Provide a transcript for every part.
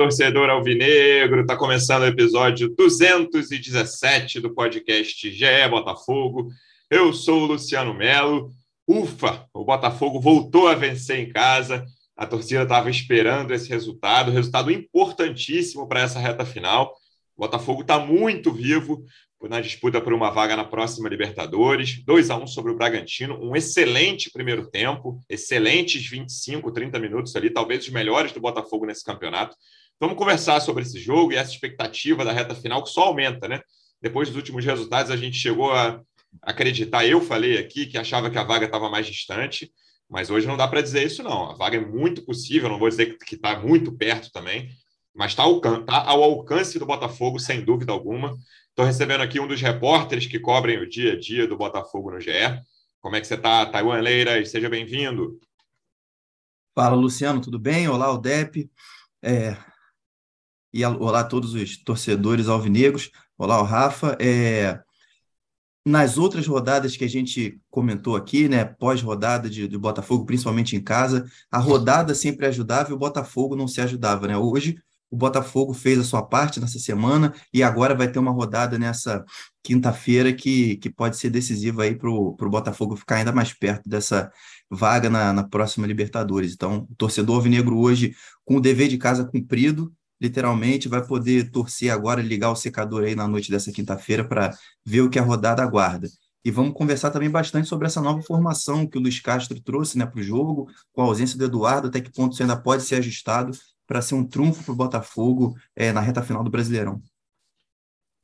torcedor alvinegro. Está começando o episódio 217 do podcast GE Botafogo. Eu sou o Luciano Melo. Ufa, o Botafogo voltou a vencer em casa. A torcida estava esperando esse resultado, resultado importantíssimo para essa reta final. O Botafogo está muito vivo na disputa por uma vaga na próxima Libertadores. 2 a 1 sobre o Bragantino, um excelente primeiro tempo, excelentes 25, 30 minutos ali, talvez os melhores do Botafogo nesse campeonato. Vamos conversar sobre esse jogo e essa expectativa da reta final que só aumenta, né? Depois dos últimos resultados, a gente chegou a acreditar. Eu falei aqui que achava que a vaga estava mais distante, mas hoje não dá para dizer isso, não. A vaga é muito possível, não vou dizer que está muito perto também, mas está ao, tá ao alcance do Botafogo, sem dúvida alguma. Estou recebendo aqui um dos repórteres que cobrem o dia a dia do Botafogo no GE. Como é que você está, Taiwan Leiras? Seja bem-vindo. Fala, Luciano, tudo bem? Olá, Odep. É... E olá a todos os torcedores alvinegros. Olá, o Rafa. É... Nas outras rodadas que a gente comentou aqui, né, pós-rodada de, de Botafogo, principalmente em casa, a rodada sempre ajudava e o Botafogo não se ajudava, né? Hoje o Botafogo fez a sua parte nessa semana e agora vai ter uma rodada nessa quinta-feira que, que pode ser decisiva aí para o Botafogo ficar ainda mais perto dessa vaga na, na próxima Libertadores. Então, o torcedor alvinegro hoje, com o dever de casa cumprido, literalmente vai poder torcer agora, ligar o secador aí na noite dessa quinta-feira para ver o que a rodada aguarda. E vamos conversar também bastante sobre essa nova formação que o Luiz Castro trouxe né, para o jogo, com a ausência do Eduardo, até que ponto isso ainda pode ser ajustado para ser um trunfo para o Botafogo é, na reta final do Brasileirão.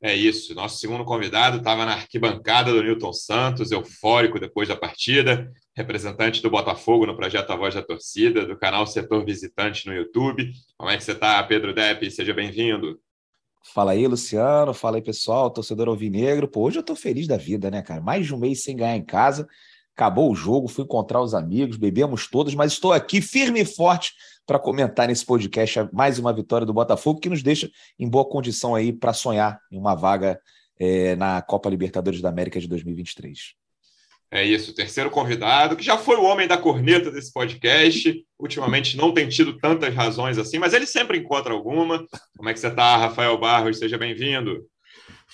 É isso. Nosso segundo convidado estava na arquibancada do Newton Santos, eufórico depois da partida, representante do Botafogo no projeto A Voz da Torcida, do canal Setor Visitante no YouTube. Como é que você está, Pedro Depp? Seja bem-vindo. Fala aí, Luciano. Fala aí, pessoal, torcedor alvinegro. Pô, hoje eu estou feliz da vida, né, cara? Mais de um mês sem ganhar em casa. Acabou o jogo, fui encontrar os amigos, bebemos todos, mas estou aqui firme e forte para comentar nesse podcast mais uma vitória do Botafogo, que nos deixa em boa condição aí para sonhar em uma vaga é, na Copa Libertadores da América de 2023. É isso, o terceiro convidado, que já foi o homem da corneta desse podcast. Ultimamente não tem tido tantas razões assim, mas ele sempre encontra alguma. Como é que você está, Rafael Barros? Seja bem-vindo.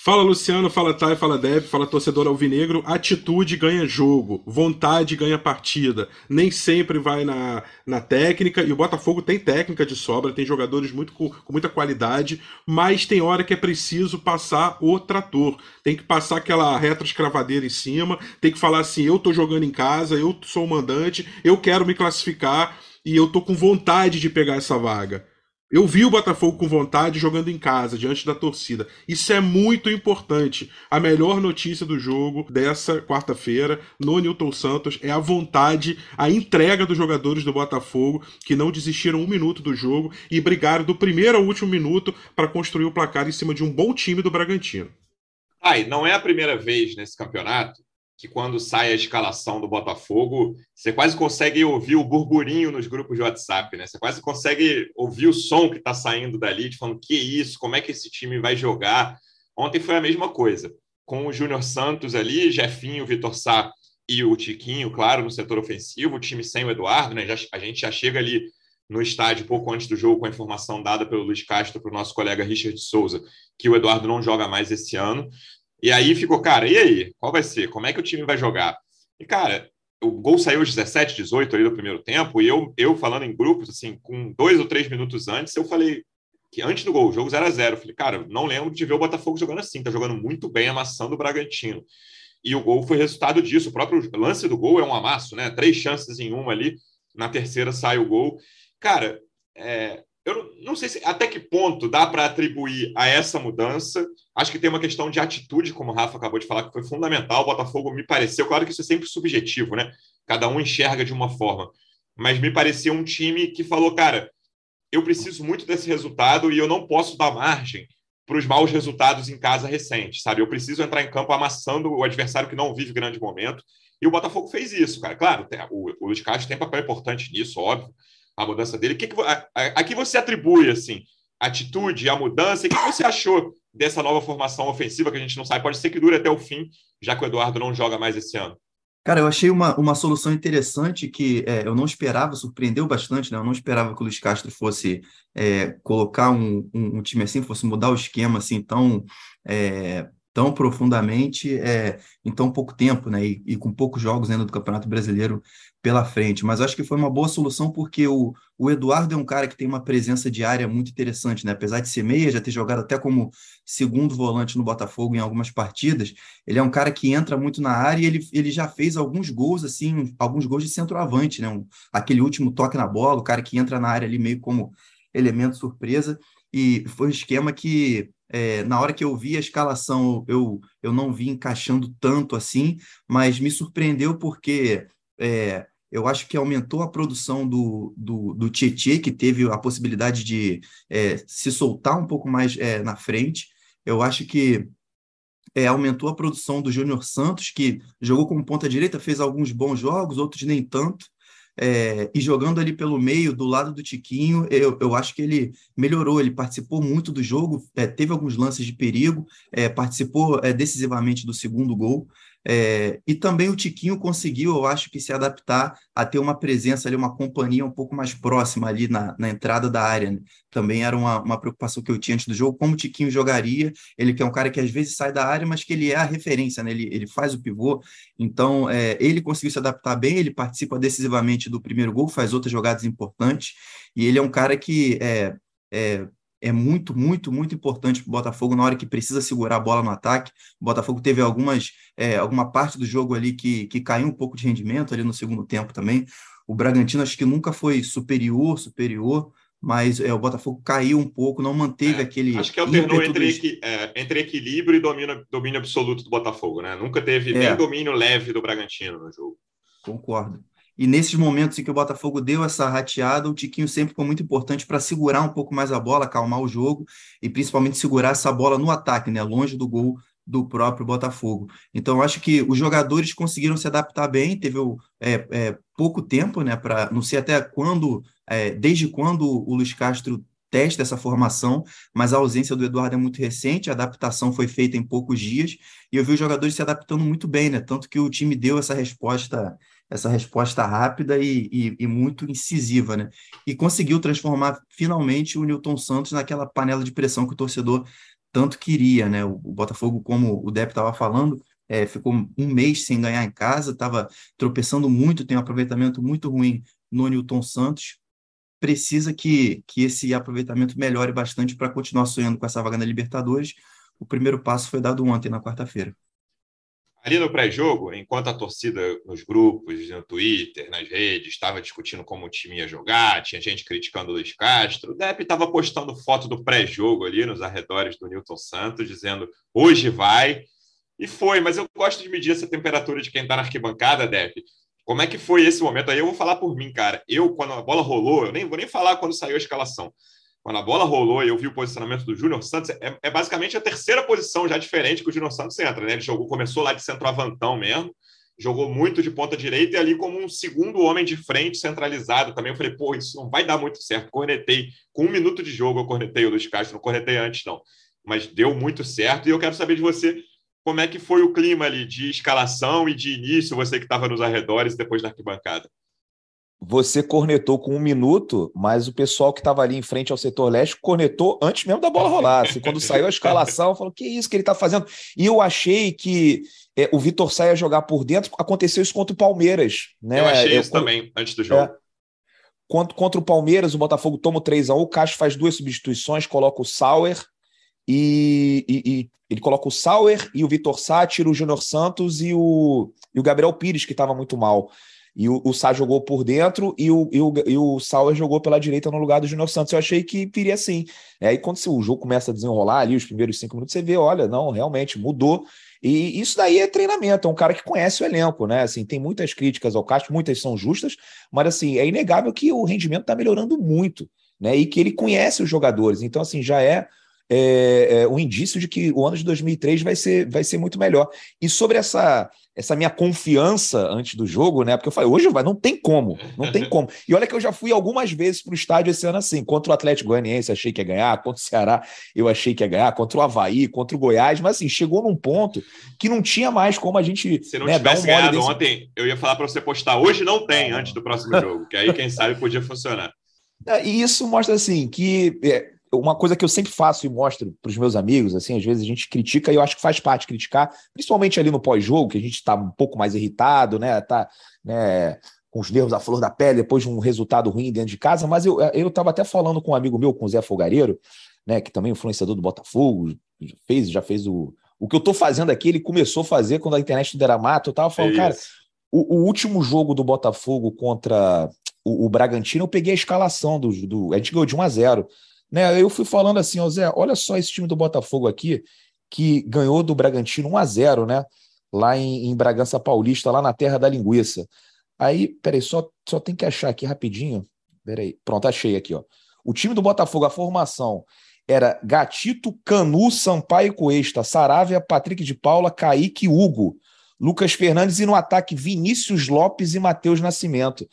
Fala Luciano, fala Thay, fala Deb, fala torcedor alvinegro. Atitude ganha jogo, vontade ganha partida. Nem sempre vai na, na técnica, e o Botafogo tem técnica de sobra, tem jogadores muito com, com muita qualidade, mas tem hora que é preciso passar o trator. Tem que passar aquela retroescravadeira em cima, tem que falar assim: eu tô jogando em casa, eu sou o mandante, eu quero me classificar e eu tô com vontade de pegar essa vaga. Eu vi o Botafogo com vontade jogando em casa, diante da torcida. Isso é muito importante. A melhor notícia do jogo dessa quarta-feira no Newton Santos é a vontade, a entrega dos jogadores do Botafogo que não desistiram um minuto do jogo e brigaram do primeiro ao último minuto para construir o placar em cima de um bom time do Bragantino. Ai, não é a primeira vez nesse campeonato que quando sai a escalação do Botafogo, você quase consegue ouvir o burburinho nos grupos de WhatsApp, né? Você quase consegue ouvir o som que está saindo dali, de falando que isso, como é que esse time vai jogar. Ontem foi a mesma coisa, com o Júnior Santos ali, Jefinho, Vitor Sá e o Tiquinho, claro, no setor ofensivo, o time sem o Eduardo, né? Já, a gente já chega ali no estádio pouco antes do jogo com a informação dada pelo Luiz Castro para o nosso colega Richard Souza, que o Eduardo não joga mais esse ano. E aí ficou, cara, e aí? Qual vai ser? Como é que o time vai jogar? E, cara, o gol saiu aos 17, 18 ali do primeiro tempo, e eu, eu falando em grupos, assim, com dois ou três minutos antes, eu falei que antes do gol, o jogo 0 a 0 Falei, cara, não lembro de ver o Botafogo jogando assim, tá jogando muito bem, amassando o Bragantino. E o gol foi resultado disso. O próprio lance do gol é um amasso, né? Três chances em uma ali, na terceira sai o gol. Cara, é, eu não sei se, até que ponto dá para atribuir a essa mudança. Acho que tem uma questão de atitude, como o Rafa acabou de falar, que foi fundamental. O Botafogo me pareceu, claro que isso é sempre subjetivo, né? Cada um enxerga de uma forma. Mas me pareceu um time que falou, cara, eu preciso muito desse resultado e eu não posso dar margem para os maus resultados em casa recentes, sabe? Eu preciso entrar em campo amassando o adversário que não vive grande momento. E o Botafogo fez isso, cara. Claro, o, o Luiz Castro tem papel importante nisso, óbvio a mudança dele. O que, que a, a, que você atribui assim a atitude, a mudança? O que, que você achou dessa nova formação ofensiva que a gente não sabe? Pode ser que dure até o fim, já que o Eduardo não joga mais esse ano. Cara, eu achei uma, uma solução interessante que é, eu não esperava, surpreendeu bastante, né? Eu não esperava que o Luiz Castro fosse é, colocar um, um, um, time assim, fosse mudar o esquema assim tão, é, tão profundamente é, em tão pouco tempo, né? E, e, com poucos jogos ainda do Campeonato Brasileiro pela frente. Mas acho que foi uma boa solução porque o, o Eduardo é um cara que tem uma presença diária muito interessante, né? Apesar de ser meia, já ter jogado até como segundo volante no Botafogo em algumas partidas, ele é um cara que entra muito na área e ele, ele já fez alguns gols, assim, alguns gols de centroavante, né? Um, aquele último toque na bola, o cara que entra na área ali meio como elemento surpresa. E foi um esquema que é, na hora que eu vi a escalação, eu, eu não vi encaixando tanto assim, mas me surpreendeu porque é, eu acho que aumentou a produção do, do, do Tietê, que teve a possibilidade de é, se soltar um pouco mais é, na frente. Eu acho que é, aumentou a produção do Júnior Santos, que jogou como ponta direita, fez alguns bons jogos, outros nem tanto. É, e jogando ali pelo meio, do lado do Tiquinho, eu, eu acho que ele melhorou, ele participou muito do jogo, é, teve alguns lances de perigo, é, participou é, decisivamente do segundo gol. É, e também o Tiquinho conseguiu, eu acho que, se adaptar a ter uma presença ali, uma companhia um pouco mais próxima ali na, na entrada da área. Né? Também era uma, uma preocupação que eu tinha antes do jogo, como o Tiquinho jogaria. Ele que é um cara que às vezes sai da área, mas que ele é a referência, né? ele, ele faz o pivô. Então, é, ele conseguiu se adaptar bem, ele participa decisivamente do primeiro gol, faz outras jogadas importantes, e ele é um cara que é, é é muito, muito, muito importante para o Botafogo na hora que precisa segurar a bola no ataque. O Botafogo teve algumas, é, alguma parte do jogo ali que, que caiu um pouco de rendimento ali no segundo tempo também. O Bragantino acho que nunca foi superior, superior, mas é, o Botafogo caiu um pouco, não manteve é, aquele. Acho que alternou entre, equi, é, entre equilíbrio e domínio, domínio absoluto do Botafogo, né? Nunca teve nem é. domínio leve do Bragantino no jogo. Concordo. E nesses momentos em que o Botafogo deu essa rateada, o Tiquinho sempre foi muito importante para segurar um pouco mais a bola, acalmar o jogo e principalmente segurar essa bola no ataque, né, longe do gol do próprio Botafogo. Então, acho que os jogadores conseguiram se adaptar bem, teve é, é, pouco tempo, né, para não sei até quando, é, desde quando o Luiz Castro testa essa formação, mas a ausência do Eduardo é muito recente, a adaptação foi feita em poucos dias, e eu vi os jogadores se adaptando muito bem, né? Tanto que o time deu essa resposta essa resposta rápida e, e, e, muito incisiva, né? E conseguiu transformar finalmente o Newton Santos naquela panela de pressão que o torcedor tanto queria, né? O, o Botafogo, como o Depp estava falando, é, ficou um mês sem ganhar em casa, estava tropeçando muito, tem um aproveitamento muito ruim no Newton Santos. Precisa que, que esse aproveitamento melhore bastante para continuar sonhando com essa vaga na Libertadores. O primeiro passo foi dado ontem, na quarta-feira. Ali no pré-jogo, enquanto a torcida nos grupos, no Twitter, nas redes, estava discutindo como o time ia jogar, tinha gente criticando o Luiz Castro, o Depp estava postando foto do pré-jogo ali nos arredores do Newton Santos, dizendo hoje vai. E foi, mas eu gosto de medir essa temperatura de quem está na arquibancada, Depp. Como é que foi esse momento? Aí eu vou falar por mim, cara. Eu, quando a bola rolou, eu nem vou nem falar quando saiu a escalação quando a bola rolou e eu vi o posicionamento do Júnior Santos, é, é, basicamente a terceira posição já diferente que o Júnior Santos entra, né? Ele jogou, começou lá de centroavantão mesmo, jogou muito de ponta direita e ali como um segundo homem de frente centralizado também. Eu falei, pô, isso não vai dar muito certo. Cornetei, com um minuto de jogo eu cornetei o Luiz Castro, não cornetei antes não, mas deu muito certo e eu quero saber de você como é que foi o clima ali de escalação e de início, você que estava nos arredores depois da arquibancada você cornetou com um minuto, mas o pessoal que estava ali em frente ao setor leste cornetou antes mesmo da bola rolar. Assim, quando saiu a escalação, falou: que isso que ele está fazendo? E eu achei que é, o Vitor saia jogar por dentro. Aconteceu isso contra o Palmeiras. Né? Eu achei isso também, antes do jogo. É, contra, contra o Palmeiras, o Botafogo toma o 3x1, o Castro faz duas substituições, coloca o Sauer e, e, e, ele coloca o Sauer e o Vitor Sá, tira o Júnior Santos e o, e o Gabriel Pires, que estava muito mal. E o, o Sá jogou por dentro e o, e o, e o Sauer jogou pela direita no lugar do Júnior Santos. Eu achei que viria assim. É, quando o jogo começa a desenrolar ali, os primeiros cinco minutos, você vê, olha, não, realmente mudou. E isso daí é treinamento, é um cara que conhece o elenco, né? Assim, tem muitas críticas ao Castro, muitas são justas, mas assim, é inegável que o rendimento está melhorando muito, né? E que ele conhece os jogadores. Então, assim, já é é, é, um indício de que o ano de 2003 vai ser, vai ser muito melhor. E sobre essa essa minha confiança antes do jogo, né? Porque eu falei, hoje vai, não tem como, não tem como. E olha que eu já fui algumas vezes para o estádio esse ano assim, contra o Atlético Goianiense, achei que ia ganhar, contra o Ceará, eu achei que ia ganhar, contra o Havaí, contra o Goiás, mas assim, chegou num ponto que não tinha mais como a gente. Se não né, tivesse um ganhado desse... ontem, eu ia falar para você postar, hoje não tem, antes do próximo jogo, que aí, quem sabe, podia funcionar. É, e isso mostra assim que é, uma coisa que eu sempre faço e mostro para os meus amigos, assim, às vezes a gente critica e eu acho que faz parte criticar, principalmente ali no pós-jogo, que a gente está um pouco mais irritado, né? Tá, né, com os nervos à flor da pele depois de um resultado ruim dentro de casa, mas eu eu estava até falando com um amigo meu, com o Zé Fogareiro, né, que também é influenciador do Botafogo, fez, já fez o o que eu estou fazendo aqui, ele começou a fazer quando a internet do era mato, eu estava falando, é cara, o, o, último jogo do Botafogo contra o, o Bragantino, eu peguei a escalação do, do a gente ganhou de 1 a 0 né? Eu fui falando assim, ó, Zé, olha só esse time do Botafogo aqui, que ganhou do Bragantino 1 a 0 né? Lá em, em Bragança Paulista, lá na terra da linguiça. Aí, peraí, só, só tem que achar aqui rapidinho. Peraí, pronto, achei aqui, ó. O time do Botafogo, a formação era Gatito, Canu, Sampaio Coesta, Saravia, Patrick de Paula, Kaique Hugo, Lucas Fernandes e no ataque Vinícius Lopes e Matheus Nascimento.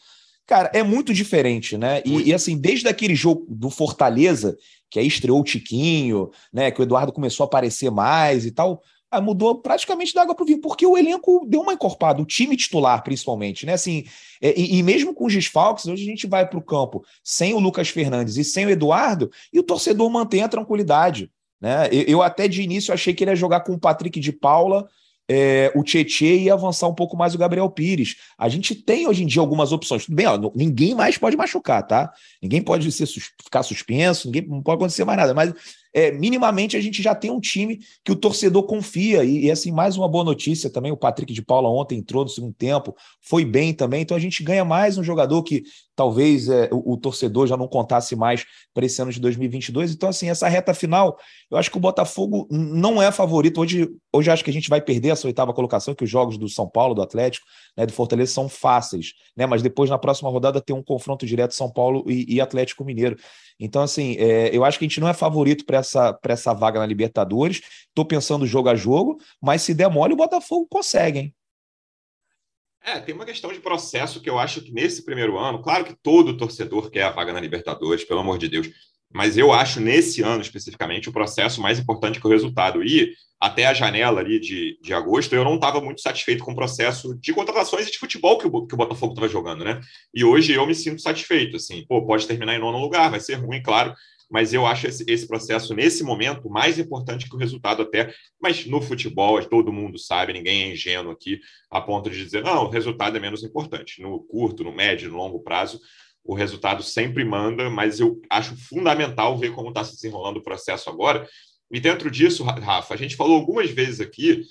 Cara, é muito diferente, né? E, e, assim, desde aquele jogo do Fortaleza, que aí estreou o Tiquinho, né? Que o Eduardo começou a aparecer mais e tal, ah, mudou praticamente da água para o vinho, porque o elenco deu uma encorpada, o time titular, principalmente, né? Assim, é, e, e mesmo com os desfalques, hoje a gente vai para o campo sem o Lucas Fernandes e sem o Eduardo, e o torcedor mantém a tranquilidade. Né? Eu, eu até de início achei que ele ia jogar com o Patrick de Paula é, o Tietê e avançar um pouco mais o Gabriel Pires. A gente tem hoje em dia algumas opções. Tudo bem, ó, ninguém mais pode machucar, tá? Ninguém pode ser, ficar suspenso, ninguém não pode acontecer mais nada. Mas é, minimamente a gente já tem um time que o torcedor confia. E, e, assim, mais uma boa notícia também: o Patrick de Paula ontem entrou no segundo tempo, foi bem também. Então a gente ganha mais um jogador que talvez é, o, o, torcedor já não contasse mais para esse ano de 2022. Então, assim, essa reta final, eu acho que o Botafogo não é favorito. Hoje, hoje acho que a gente vai perder essa oitava colocação, que os jogos do São Paulo, do Atlético, né, do Fortaleza são fáceis, né? Mas depois, na próxima rodada, tem um confronto direto São Paulo e, e Atlético Mineiro. Então, assim, é, eu acho que a gente não é favorito para essa, essa vaga na Libertadores. Estou pensando jogo a jogo, mas se der mole, o Botafogo consegue, hein? É, tem uma questão de processo que eu acho que nesse primeiro ano, claro que todo torcedor quer a vaga na Libertadores, pelo amor de Deus, mas eu acho nesse ano especificamente o processo mais importante que o resultado. E até a janela ali de, de agosto, eu não estava muito satisfeito com o processo de contratações e de futebol que o, que o Botafogo estava jogando, né? E hoje eu me sinto satisfeito, assim, pô, pode terminar em nono lugar, vai ser ruim, claro, mas eu acho esse, esse processo, nesse momento, mais importante que o resultado até. Mas no futebol, todo mundo sabe, ninguém é ingênuo aqui, a ponto de dizer, não, o resultado é menos importante. No curto, no médio, no longo prazo, o resultado sempre manda, mas eu acho fundamental ver como está se desenrolando o processo agora, e dentro disso, Rafa, a gente falou algumas vezes aqui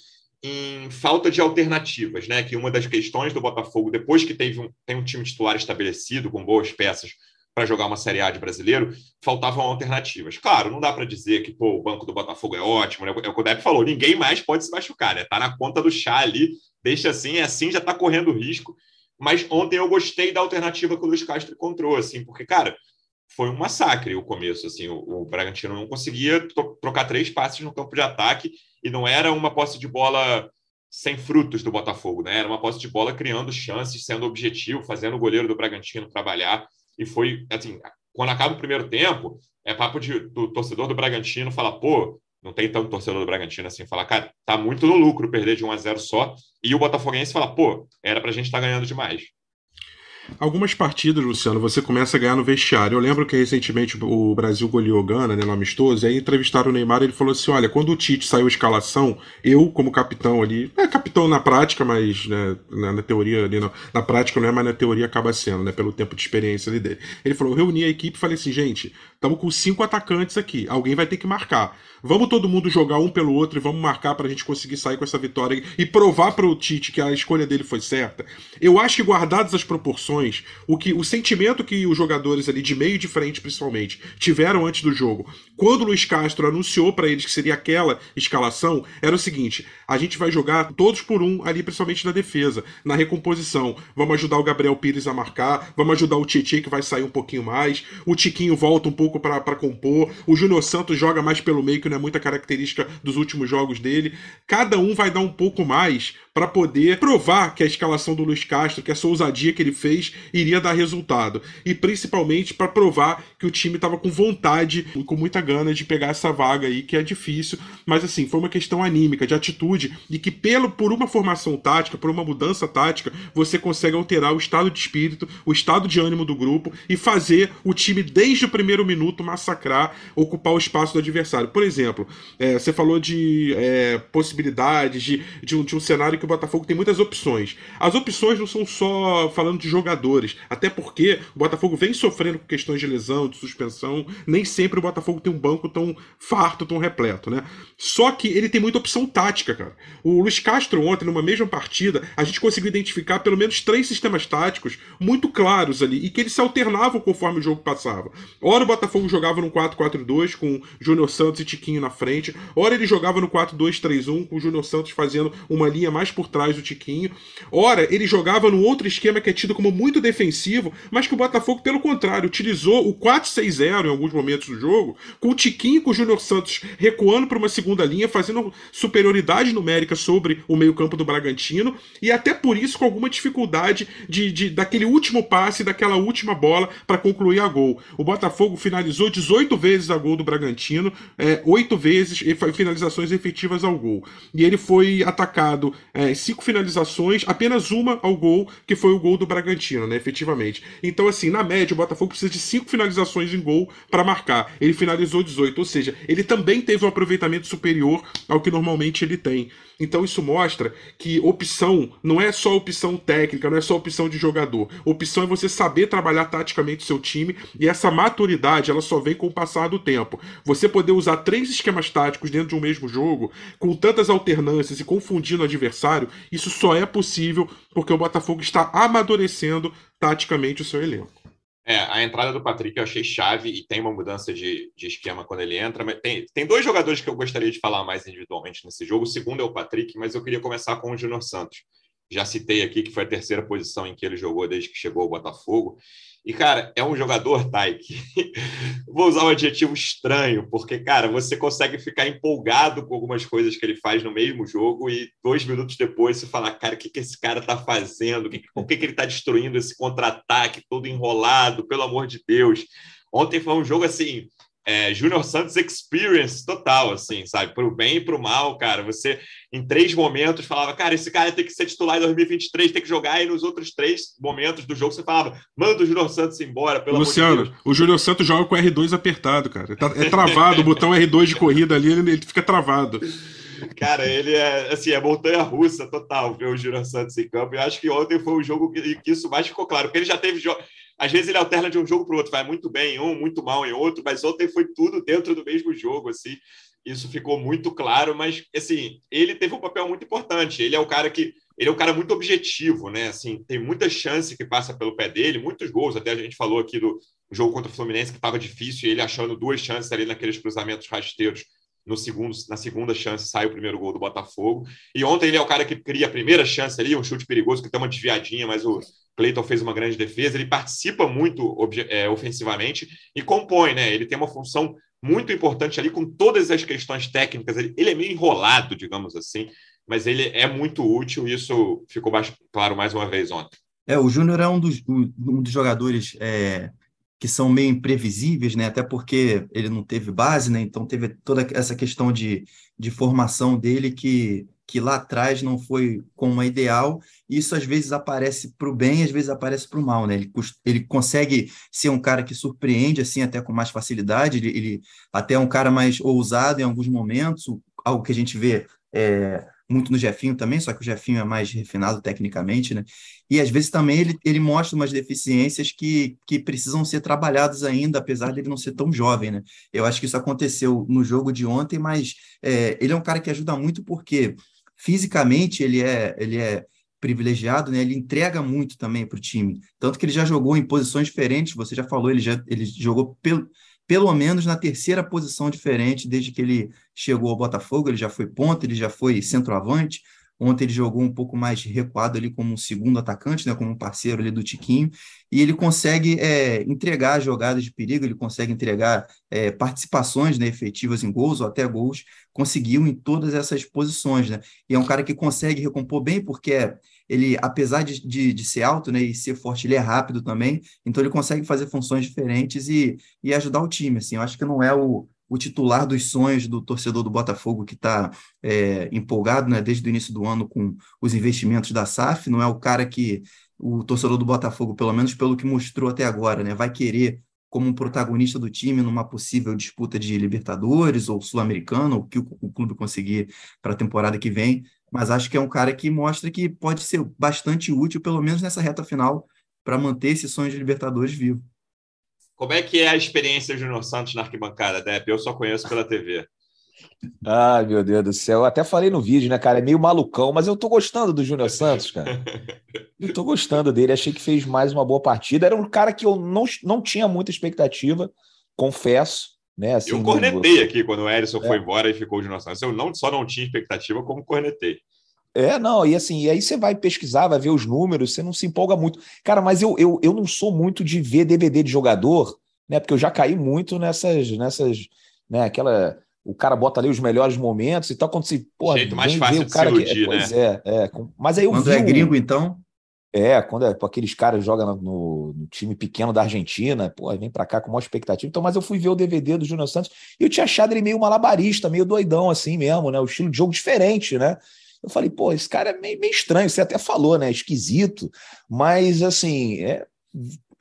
em falta de alternativas, né? Que uma das questões do Botafogo, depois que teve um, tem um time titular estabelecido, com boas peças para jogar uma Série A de brasileiro, faltavam alternativas. Claro, não dá para dizer que pô, o banco do Botafogo é ótimo, né? É o Depp falou, ninguém mais pode se machucar, né? Tá na conta do chá ali, deixa assim, é assim, já está correndo risco. Mas ontem eu gostei da alternativa que o Luiz Castro encontrou, assim, porque, cara, foi um massacre o começo. Assim, o, o Bragantino não conseguia trocar três passes no campo de ataque e não era uma posse de bola sem frutos do Botafogo, né? Era uma posse de bola criando chances, sendo objetivo, fazendo o goleiro do Bragantino trabalhar. E foi assim, quando acaba o primeiro tempo, é papo de, do torcedor do Bragantino falar, pô, não tem tanto torcedor do Bragantino assim, falar, cara, tá muito no lucro perder de 1 a 0 só. E o Botafoguense fala, pô, era pra gente estar tá ganhando demais. Algumas partidas, Luciano, você começa a ganhar no vestiário. Eu lembro que recentemente o Brasil goleou Gana, né, no amistoso, e aí entrevistaram o Neymar e ele falou assim: olha, quando o Tite saiu a escalação, eu, como capitão ali, é capitão na prática, mas né, na, na, teoria ali, na, na, prática não é, mas na teoria acaba sendo, né, pelo tempo de experiência ali dele. Ele falou: eu reuni a equipe e falei assim, gente, estamos com cinco atacantes aqui, alguém vai ter que marcar. Vamos todo mundo jogar um pelo outro e vamos marcar para a gente conseguir sair com essa vitória e provar para o Tite que a escolha dele foi certa. Eu acho que guardadas as proporções opções, o que o sentimento que os jogadores ali de meio de frente principalmente tiveram antes do jogo, quando Luiz Castro anunciou para eles que seria aquela escalação, era o seguinte: a gente vai jogar todos por um ali, principalmente na defesa, na recomposição. Vamos ajudar o Gabriel Pires a marcar, vamos ajudar o Tietchan que vai sair um pouquinho mais, o Tiquinho volta um pouco para compor, o Júnior Santos joga mais pelo meio, que não é muita característica dos últimos jogos dele. Cada um vai dar um pouco mais para poder provar que a escalação do Luiz Castro, que essa ousadia que ele fez, iria dar resultado. E principalmente para provar que o time estava com vontade e com muita gana de pegar essa vaga aí, que é difícil. Mas assim, foi uma questão anímica, de atitude, e que pelo, por uma formação tática, por uma mudança tática, você consegue alterar o estado de espírito, o estado de ânimo do grupo e fazer o time, desde o primeiro minuto, massacrar, ocupar o espaço do adversário. Por exemplo, é, você falou de é, possibilidades, de, de, um, de um cenário que Botafogo tem muitas opções. As opções não são só falando de jogadores, até porque o Botafogo vem sofrendo com questões de lesão, de suspensão. Nem sempre o Botafogo tem um banco tão farto, tão repleto, né? Só que ele tem muita opção tática, cara. O Luiz Castro, ontem, numa mesma partida, a gente conseguiu identificar pelo menos três sistemas táticos muito claros ali e que eles se alternavam conforme o jogo passava. Ora o Botafogo jogava no 4-4-2 com Júnior Santos e Tiquinho na frente, ora ele jogava no 4-2-3-1 com o Júnior Santos fazendo uma linha mais por trás do Tiquinho. Ora, ele jogava no outro esquema que é tido como muito defensivo, mas que o Botafogo, pelo contrário, utilizou o 4-6-0 em alguns momentos do jogo, com o Tiquinho e com o Júnior Santos recuando para uma segunda linha, fazendo superioridade numérica sobre o meio-campo do Bragantino, e até por isso com alguma dificuldade de, de daquele último passe, daquela última bola para concluir a gol. O Botafogo finalizou 18 vezes a gol do Bragantino, é, 8 vezes finalizações efetivas ao gol. E ele foi atacado é, cinco finalizações, apenas uma ao gol, que foi o gol do Bragantino, né, efetivamente. Então, assim, na média, o Botafogo precisa de cinco finalizações em gol para marcar. Ele finalizou 18, ou seja, ele também teve um aproveitamento superior ao que normalmente ele tem. Então isso mostra que opção não é só opção técnica, não é só opção de jogador. Opção é você saber trabalhar taticamente o seu time e essa maturidade ela só vem com o passar do tempo. Você poder usar três esquemas táticos dentro de um mesmo jogo, com tantas alternâncias e confundindo o adversário, isso só é possível porque o Botafogo está amadurecendo taticamente o seu elenco. É, a entrada do Patrick eu achei chave e tem uma mudança de, de esquema quando ele entra. Mas tem, tem dois jogadores que eu gostaria de falar mais individualmente nesse jogo. O segundo é o Patrick, mas eu queria começar com o Júnior Santos. Já citei aqui que foi a terceira posição em que ele jogou desde que chegou ao Botafogo. E, cara, é um jogador, que vou usar um adjetivo estranho, porque, cara, você consegue ficar empolgado com algumas coisas que ele faz no mesmo jogo e dois minutos depois você fala, cara, o que, que esse cara tá fazendo? Por que, que ele tá destruindo esse contra-ataque todo enrolado? Pelo amor de Deus. Ontem foi um jogo assim é, Júnior Santos Experience total, assim, sabe? Para o bem e para o mal, cara. Você, em três momentos, falava, cara, esse cara tem que ser titular em 2023, tem que jogar, e nos outros três momentos do jogo você falava, manda o Júnior Santos embora, pelo Luciano, de o Júnior Santos joga com o R2 apertado, cara. Tá, é travado, o botão R2 de corrida ali, ele, ele fica travado. Cara, ele é assim, é montanha russa total ver o Júnior Santos em campo. Eu acho que ontem foi o jogo que, que isso mais ficou claro, porque ele já teve às vezes ele alterna de um jogo para o outro, vai muito bem em um, muito mal em outro, mas ontem foi tudo dentro do mesmo jogo, assim. Isso ficou muito claro, mas assim, ele teve um papel muito importante. Ele é o cara que ele é um cara muito objetivo, né? Assim, tem muita chance que passa pelo pé dele, muitos gols. Até a gente falou aqui do jogo contra o Fluminense que estava difícil, e ele achando duas chances ali naqueles cruzamentos rasteiros. No segundo, na segunda chance sai o primeiro gol do Botafogo. E ontem ele é o cara que cria a primeira chance ali, um chute perigoso que tem uma desviadinha, mas o, Cleiton fez uma grande defesa, ele participa muito é, ofensivamente e compõe, né? Ele tem uma função muito importante ali com todas as questões técnicas. Ele, ele é meio enrolado, digamos assim, mas ele é muito útil e isso ficou claro mais uma vez ontem. É, o Júnior é um dos, um dos jogadores é, que são meio imprevisíveis, né? Até porque ele não teve base, né? Então teve toda essa questão de, de formação dele que que lá atrás não foi como a ideal, isso às vezes aparece para o bem, às vezes aparece para o mal, né? Ele, ele consegue ser um cara que surpreende, assim, até com mais facilidade, ele, ele até é um cara mais ousado em alguns momentos, algo que a gente vê é, muito no Jefinho também, só que o Jefinho é mais refinado tecnicamente, né? E às vezes também ele, ele mostra umas deficiências que, que precisam ser trabalhadas ainda, apesar de ele não ser tão jovem, né? Eu acho que isso aconteceu no jogo de ontem, mas é, ele é um cara que ajuda muito porque fisicamente ele é, ele é privilegiado, né? Ele entrega muito também para o time. Tanto que ele já jogou em posições diferentes, você já falou, ele já ele jogou pelo, pelo menos na terceira posição diferente desde que ele chegou ao Botafogo. Ele já foi ponta, ele já foi centroavante, Ontem ele jogou um pouco mais recuado ali como um segundo atacante, né, como um parceiro ali do Tiquinho, e ele consegue é, entregar jogadas de perigo, ele consegue entregar é, participações né, efetivas em gols ou até gols, conseguiu em todas essas posições, né? E é um cara que consegue recompor bem, porque ele, apesar de, de, de, ser alto né, e ser forte, ele é rápido também, então ele consegue fazer funções diferentes e, e ajudar o time. Assim, eu acho que não é o, o titular dos sonhos do torcedor do Botafogo que está é, empolgado né, desde o início do ano com os investimentos da SAF, não é o cara que o torcedor do Botafogo, pelo menos pelo que mostrou até agora, né, vai querer como um protagonista do time numa possível disputa de Libertadores ou Sul-Americano, o que o, o clube conseguir para a temporada que vem, mas acho que é um cara que mostra que pode ser bastante útil, pelo menos nessa reta final, para manter esse sonho de Libertadores vivo. Como é que é a experiência do Júnior Santos na arquibancada, Depp? Eu só conheço pela TV. Ai, meu Deus do céu. Eu até falei no vídeo, né, cara? É meio malucão, mas eu tô gostando do Júnior Santos, cara. Eu tô gostando dele. Achei que fez mais uma boa partida. Era um cara que eu não, não tinha muita expectativa, confesso. Né, assim, eu cornetei aqui quando o Erisson é. foi embora e ficou o Júnior Santos. Eu não, só não tinha expectativa, como cornetei. É, não, e assim, e aí você vai pesquisar, vai ver os números, você não se empolga muito. Cara, mas eu, eu, eu não sou muito de ver DVD de jogador, né? Porque eu já caí muito nessas, nessas, né? Aquela. O cara bota ali os melhores momentos e tal, quando se. Porra, Jeito mais fácil de se iludir, que, é, Pois é, é. Mas aí eu Quando vi é gringo, então? É, quando é, aqueles caras jogam no, no, time pequeno da Argentina, pô, vem para cá com maior expectativa. Então, mas eu fui ver o DVD do Júnior Santos e eu tinha achado ele meio malabarista, meio doidão assim mesmo, né? O estilo de jogo diferente, né? Eu falei, pô, esse cara é meio, meio estranho, você até falou, né? Esquisito, mas assim, é,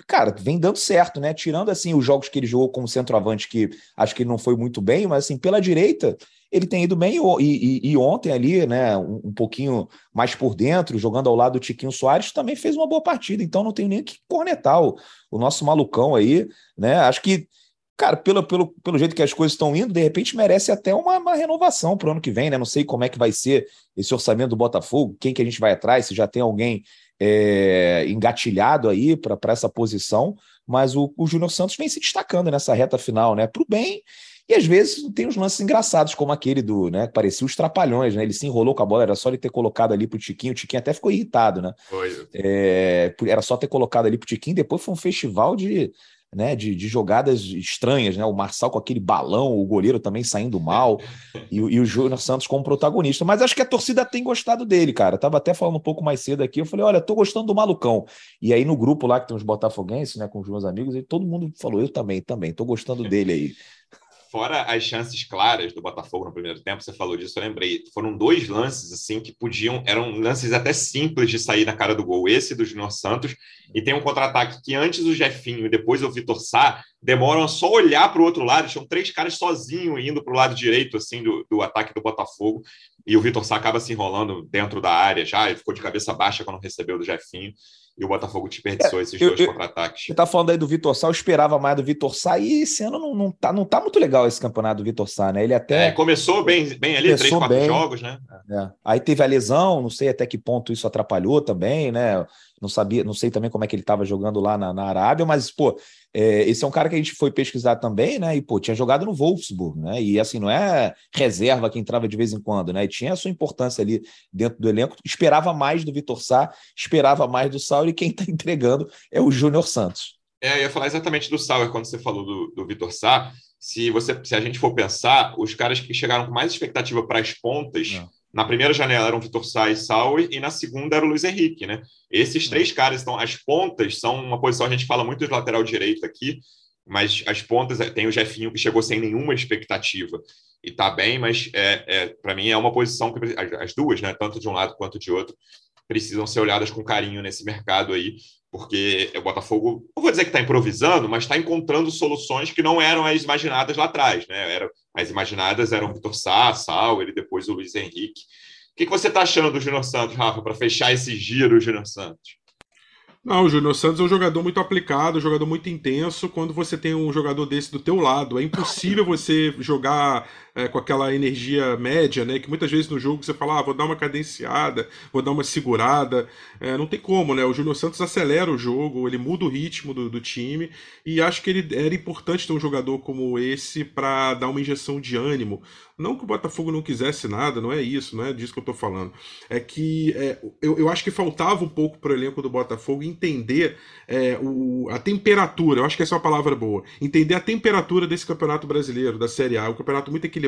cara, vem dando certo, né? Tirando assim os jogos que ele jogou como centroavante, que acho que ele não foi muito bem, mas assim, pela direita, ele tem ido bem e, e, e ontem ali, né, um, um, pouquinho mais por dentro, jogando ao lado do Tiquinho Soares, também fez uma boa partida, então não tenho nem que cornetar o, o nosso malucão aí, né? Acho que cara, pelo, pelo, pelo jeito que as coisas estão indo, de repente merece até uma, uma renovação para o ano que vem, né? Não sei como é que vai ser esse orçamento do Botafogo, quem que a gente vai atrás, se já tem alguém é, engatilhado aí para essa posição, mas o, o Júnior Santos vem se destacando nessa reta final, né? Para o bem. E às vezes tem uns lances engraçados, como aquele do, né? Que parecia os trapalhões, né? Ele se enrolou com a bola, era só ele ter colocado ali pro Tiquinho. O Tiquinho até ficou irritado, né? É, era só ter colocado ali pro Tiquinho. Depois foi um festival de, né, de, de, jogadas estranhas, né? O Marçal com aquele balão, o goleiro também saindo mal, e, e o Júnior Santos como protagonista. Mas acho que a torcida tem gostado dele, cara. tava até falando um pouco mais cedo aqui. Eu falei, olha, tô gostando do malucão. E aí no grupo lá que tem os botafoguenses, né, com os meus amigos, e todo mundo falou, eu também, também, tô gostando dele aí fora as chances claras do Botafogo no primeiro tempo, você falou disso, eu lembrei. Foram dois lances assim que podiam, eram lances até simples de sair na cara do gol. Esse do Junior Santos e tem um contra-ataque que antes o Jefinho e depois o Vitor Sá demoram só olhar para o outro lado. Tinham três caras sozinhos indo para o lado direito assim do, do ataque do Botafogo e o Vitor Sá acaba se enrolando dentro da área já. Ele ficou de cabeça baixa quando recebeu do Jefinho e o Botafogo desperdiçou é, esses dois contra-ataques. Você tá falando aí do Vitor Sá, eu esperava mais do Vitor Sá, e esse ano não, não, tá, não tá muito legal esse campeonato do Vitor Sá, né? Ele até. É, começou bem, bem ali, três, quatro bem. jogos, né? É. Aí teve a lesão, não sei até que ponto isso atrapalhou também, né? Não sabia, não sei também como é que ele estava jogando lá na, na Arábia, mas, pô, é, esse é um cara que a gente foi pesquisar também, né? E, pô, tinha jogado no Wolfsburg, né? E assim, não é reserva que entrava de vez em quando, né? E tinha a sua importância ali dentro do elenco. Esperava mais do Vitor Sá, esperava mais do Sauer, e quem está entregando é o Júnior Santos. É, eu ia falar exatamente do Sauer quando você falou do, do Vitor Sá. Se, você, se a gente for pensar, os caras que chegaram com mais expectativa para as pontas. Não na primeira janela eram Vitor Sá e Sauer, e na segunda era o Luiz Henrique, né? Esses é. três caras, então, as pontas são uma posição, a gente fala muito de lateral direito aqui, mas as pontas, tem o Jefinho que chegou sem nenhuma expectativa e tá bem, mas é, é para mim é uma posição que as duas, né, tanto de um lado quanto de outro, precisam ser olhadas com carinho nesse mercado aí, porque o Botafogo, não vou dizer que está improvisando, mas está encontrando soluções que não eram as imaginadas lá atrás. Né? Era, as imaginadas eram o Vitor Sá, Sauer e depois o Luiz Henrique. O que, que você está achando do Júnior Santos, Rafa, para fechar esse giro, Júnior Santos? Não, o Júnior Santos é um jogador muito aplicado, um jogador muito intenso. Quando você tem um jogador desse do teu lado, é impossível você jogar é, com aquela energia média, né? Que muitas vezes no jogo você fala, ah, vou dar uma cadenciada, vou dar uma segurada. É, não tem como, né? O Júnior Santos acelera o jogo, ele muda o ritmo do, do time e acho que ele era importante ter um jogador como esse para dar uma injeção de ânimo. Não que o Botafogo não quisesse nada, não é isso, não é disso que eu tô falando. É que é, eu, eu acho que faltava um pouco pro elenco do Botafogo entender é, o, a temperatura, eu acho que essa é uma palavra boa, entender a temperatura desse campeonato brasileiro, da Série A, um campeonato muito equilibrado,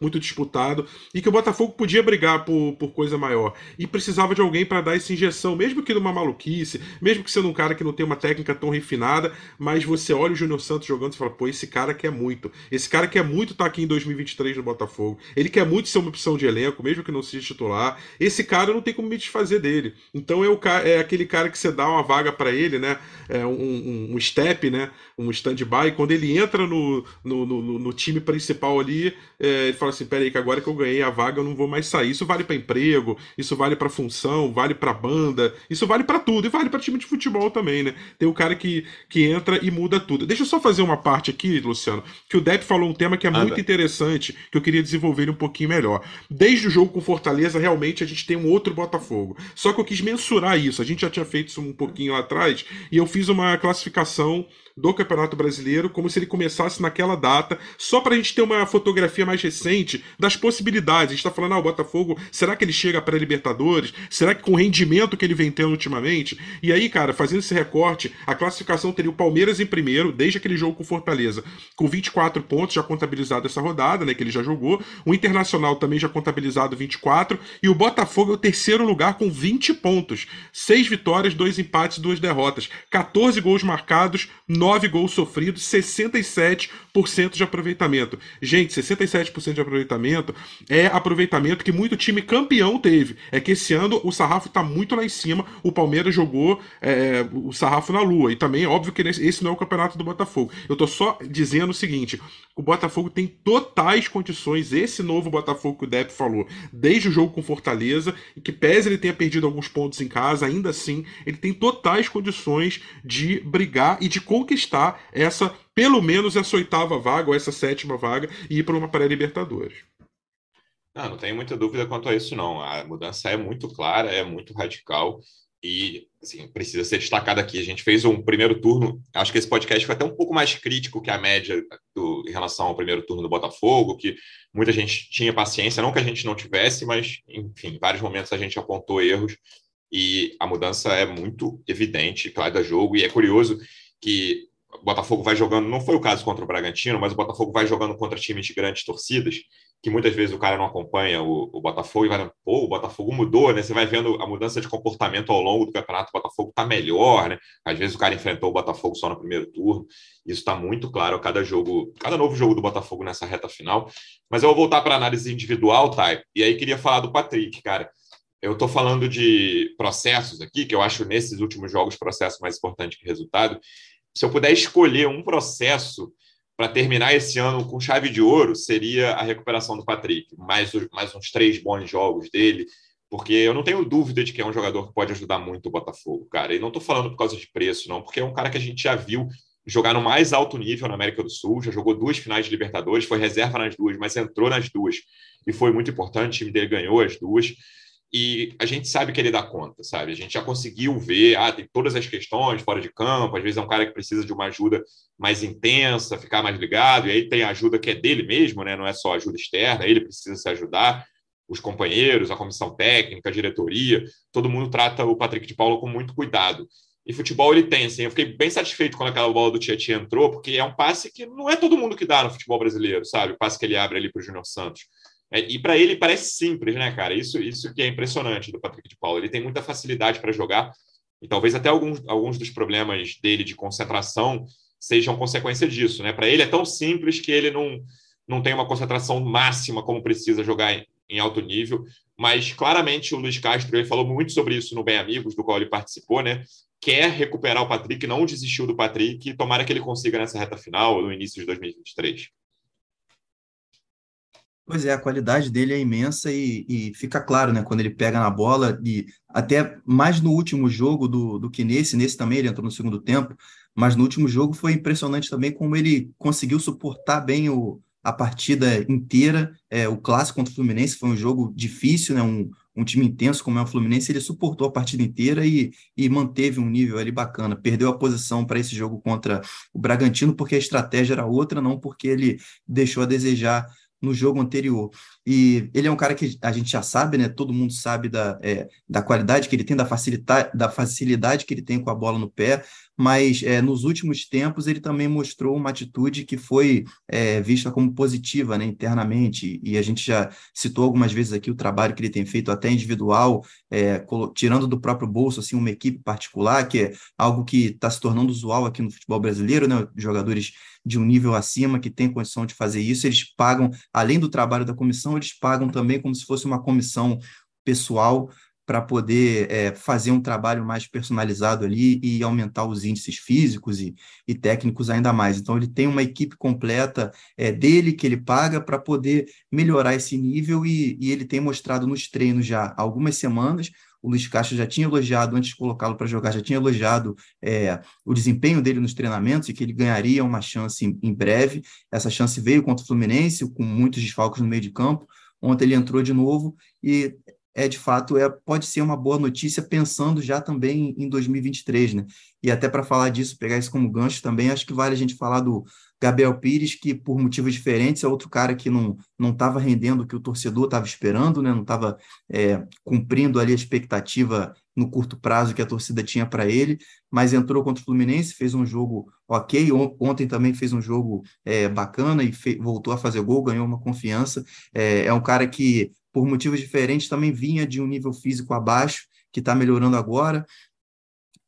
muito disputado, e que o Botafogo podia brigar por, por coisa maior. E precisava de alguém para dar essa injeção, mesmo que numa maluquice, mesmo que sendo um cara que não tem uma técnica tão refinada, mas você olha o Júnior Santos jogando e fala, pô, esse cara quer muito. Esse cara quer muito estar tá aqui em 2023 no Botafogo Botafogo. Ele quer muito ser uma opção de elenco, mesmo que não seja titular. Esse cara não tem como me desfazer dele. Então é, o é aquele cara que você dá uma vaga para ele, né? É um, um, um, step, né? Um stand-by. Quando ele entra no, no, no, no time principal ali, é, ele fala assim: peraí, que agora que eu ganhei a vaga eu não vou mais sair. Isso vale para emprego, isso vale para função, vale para banda, isso vale para tudo e vale para time de futebol também, né? Tem o cara que, que entra e muda tudo. Deixa eu só fazer uma parte aqui, Luciano, que o Depp falou um tema que é muito interessante, que eu queria desenvolver um pouquinho melhor. Desde o jogo com Fortaleza, realmente a gente tem um outro Botafogo. Só que eu quis mensurar isso. A gente já tinha feito isso um pouquinho lá atrás e eu fiz uma classificação do Campeonato Brasileiro, como se ele começasse naquela data, só para a gente ter uma fotografia mais recente das possibilidades. A gente está falando, ah, o Botafogo, será que ele chega para Libertadores? Será que com o rendimento que ele vem tendo ultimamente? E aí, cara, fazendo esse recorte, a classificação teria o Palmeiras em primeiro, desde aquele jogo com Fortaleza, com 24 pontos já contabilizado essa rodada, né, que ele já jogou. O Internacional também já contabilizado 24 e o Botafogo é o terceiro lugar com 20 pontos. Seis vitórias, dois empates, duas derrotas. 14 gols marcados, 9 9 gols sofridos, 67% de aproveitamento. Gente, 67% de aproveitamento é aproveitamento que muito time campeão teve. É que esse ano o sarrafo está muito lá em cima. O Palmeiras jogou é, o sarrafo na lua. E também, óbvio que esse não é o campeonato do Botafogo. Eu estou só dizendo o seguinte: o Botafogo tem totais condições, esse novo Botafogo que o Depp falou, desde o jogo com Fortaleza, e que pese ele tenha perdido alguns pontos em casa, ainda assim, ele tem totais condições de brigar e de conquistar conquistar essa, pelo menos essa oitava vaga ou essa sétima vaga e ir para uma pré-Libertadores. Não, não tenho muita dúvida quanto a isso, não. A mudança é muito clara, é muito radical e assim, precisa ser destacada aqui. A gente fez um primeiro turno, acho que esse podcast foi até um pouco mais crítico que a média do, em relação ao primeiro turno do Botafogo, que muita gente tinha paciência, não que a gente não tivesse, mas, enfim, em vários momentos a gente apontou erros e a mudança é muito evidente, cada jogo, e é curioso que o Botafogo vai jogando, não foi o caso contra o Bragantino, mas o Botafogo vai jogando contra times de grandes torcidas, que muitas vezes o cara não acompanha o, o Botafogo e vai, pô, o Botafogo mudou, né? Você vai vendo a mudança de comportamento ao longo do campeonato, o Botafogo tá melhor, né? Às vezes o cara enfrentou o Botafogo só no primeiro turno, isso está muito claro a cada jogo, cada novo jogo do Botafogo nessa reta final. Mas eu vou voltar para a análise individual, Thay, e aí queria falar do Patrick, cara. Eu estou falando de processos aqui, que eu acho nesses últimos jogos processo mais importante que resultado. Se eu puder escolher um processo para terminar esse ano com chave de ouro, seria a recuperação do Patrick. Mais, mais uns três bons jogos dele, porque eu não tenho dúvida de que é um jogador que pode ajudar muito o Botafogo, cara. E não estou falando por causa de preço, não, porque é um cara que a gente já viu jogar no mais alto nível na América do Sul, já jogou duas finais de Libertadores, foi reserva nas duas, mas entrou nas duas e foi muito importante. O time dele ganhou as duas e a gente sabe que ele dá conta, sabe? A gente já conseguiu ver, ah, tem todas as questões fora de campo, às vezes é um cara que precisa de uma ajuda mais intensa, ficar mais ligado, e aí tem a ajuda que é dele mesmo, né? Não é só ajuda externa, ele precisa se ajudar, os companheiros, a comissão técnica, a diretoria, todo mundo trata o Patrick de Paulo com muito cuidado. E futebol ele tem, assim, eu fiquei bem satisfeito quando aquela bola do Tietchan entrou, porque é um passe que não é todo mundo que dá no futebol brasileiro, sabe? O passe que ele abre ali para o Júnior Santos. É, e para ele parece simples, né, cara? Isso, isso que é impressionante do Patrick de Paulo. Ele tem muita facilidade para jogar e talvez até alguns, alguns dos problemas dele de concentração sejam consequência disso, né? Para ele é tão simples que ele não, não tem uma concentração máxima como precisa jogar em, em alto nível. Mas claramente o Luiz Castro ele falou muito sobre isso no Bem Amigos, do qual ele participou, né? Quer recuperar o Patrick, não desistiu do Patrick, e tomara que ele consiga nessa reta final, no início de 2023. Pois é, a qualidade dele é imensa e, e, fica claro, né, quando ele pega na bola, e até mais no último jogo do, do que nesse, nesse também ele entrou no segundo tempo, mas no último jogo foi impressionante também como ele conseguiu suportar bem o, a partida inteira. É, o clássico contra o Fluminense foi um jogo difícil, né? Um, um time intenso como é o Fluminense, ele suportou a partida inteira e, e manteve um nível ali bacana. Perdeu a posição para esse jogo contra o Bragantino porque a estratégia era outra, não porque ele deixou a desejar no jogo anterior. E ele é um cara que a gente já sabe, né? Todo mundo sabe da, é, da qualidade que ele tem, da facilidade, da facilidade que ele tem com a bola no pé, mas é, nos últimos tempos ele também mostrou uma atitude que foi é, vista como positiva né, internamente, e a gente já citou algumas vezes aqui o trabalho que ele tem feito até individual, é, tirando do próprio bolso assim, uma equipe particular, que é algo que está se tornando usual aqui no futebol brasileiro, né? Jogadores de um nível acima que têm condição de fazer isso, eles pagam, além do trabalho da comissão, eles pagam também como se fosse uma comissão pessoal para poder é, fazer um trabalho mais personalizado ali e aumentar os índices físicos e, e técnicos ainda mais. Então, ele tem uma equipe completa é, dele que ele paga para poder melhorar esse nível e, e ele tem mostrado nos treinos já há algumas semanas o Luiz Castro já tinha elogiado, antes de colocá-lo para jogar, já tinha elogiado é, o desempenho dele nos treinamentos e que ele ganharia uma chance em, em, breve. Essa chance veio contra o Fluminense, com muitos desfalques no meio de campo. Ontem ele entrou de novo e é de fato é pode ser uma boa notícia pensando já também em 2023, né? E até para falar disso, pegar isso como gancho também, acho que vale a gente falar do Gabriel Pires, que por motivos diferentes é outro cara que não não estava rendendo o que o torcedor estava esperando, né? Não estava é, cumprindo ali a expectativa no curto prazo que a torcida tinha para ele, mas entrou contra o Fluminense, fez um jogo ok. Ontem também fez um jogo é, bacana e voltou a fazer gol, ganhou uma confiança. É, é um cara que por motivos diferentes, também vinha de um nível físico abaixo, que está melhorando agora.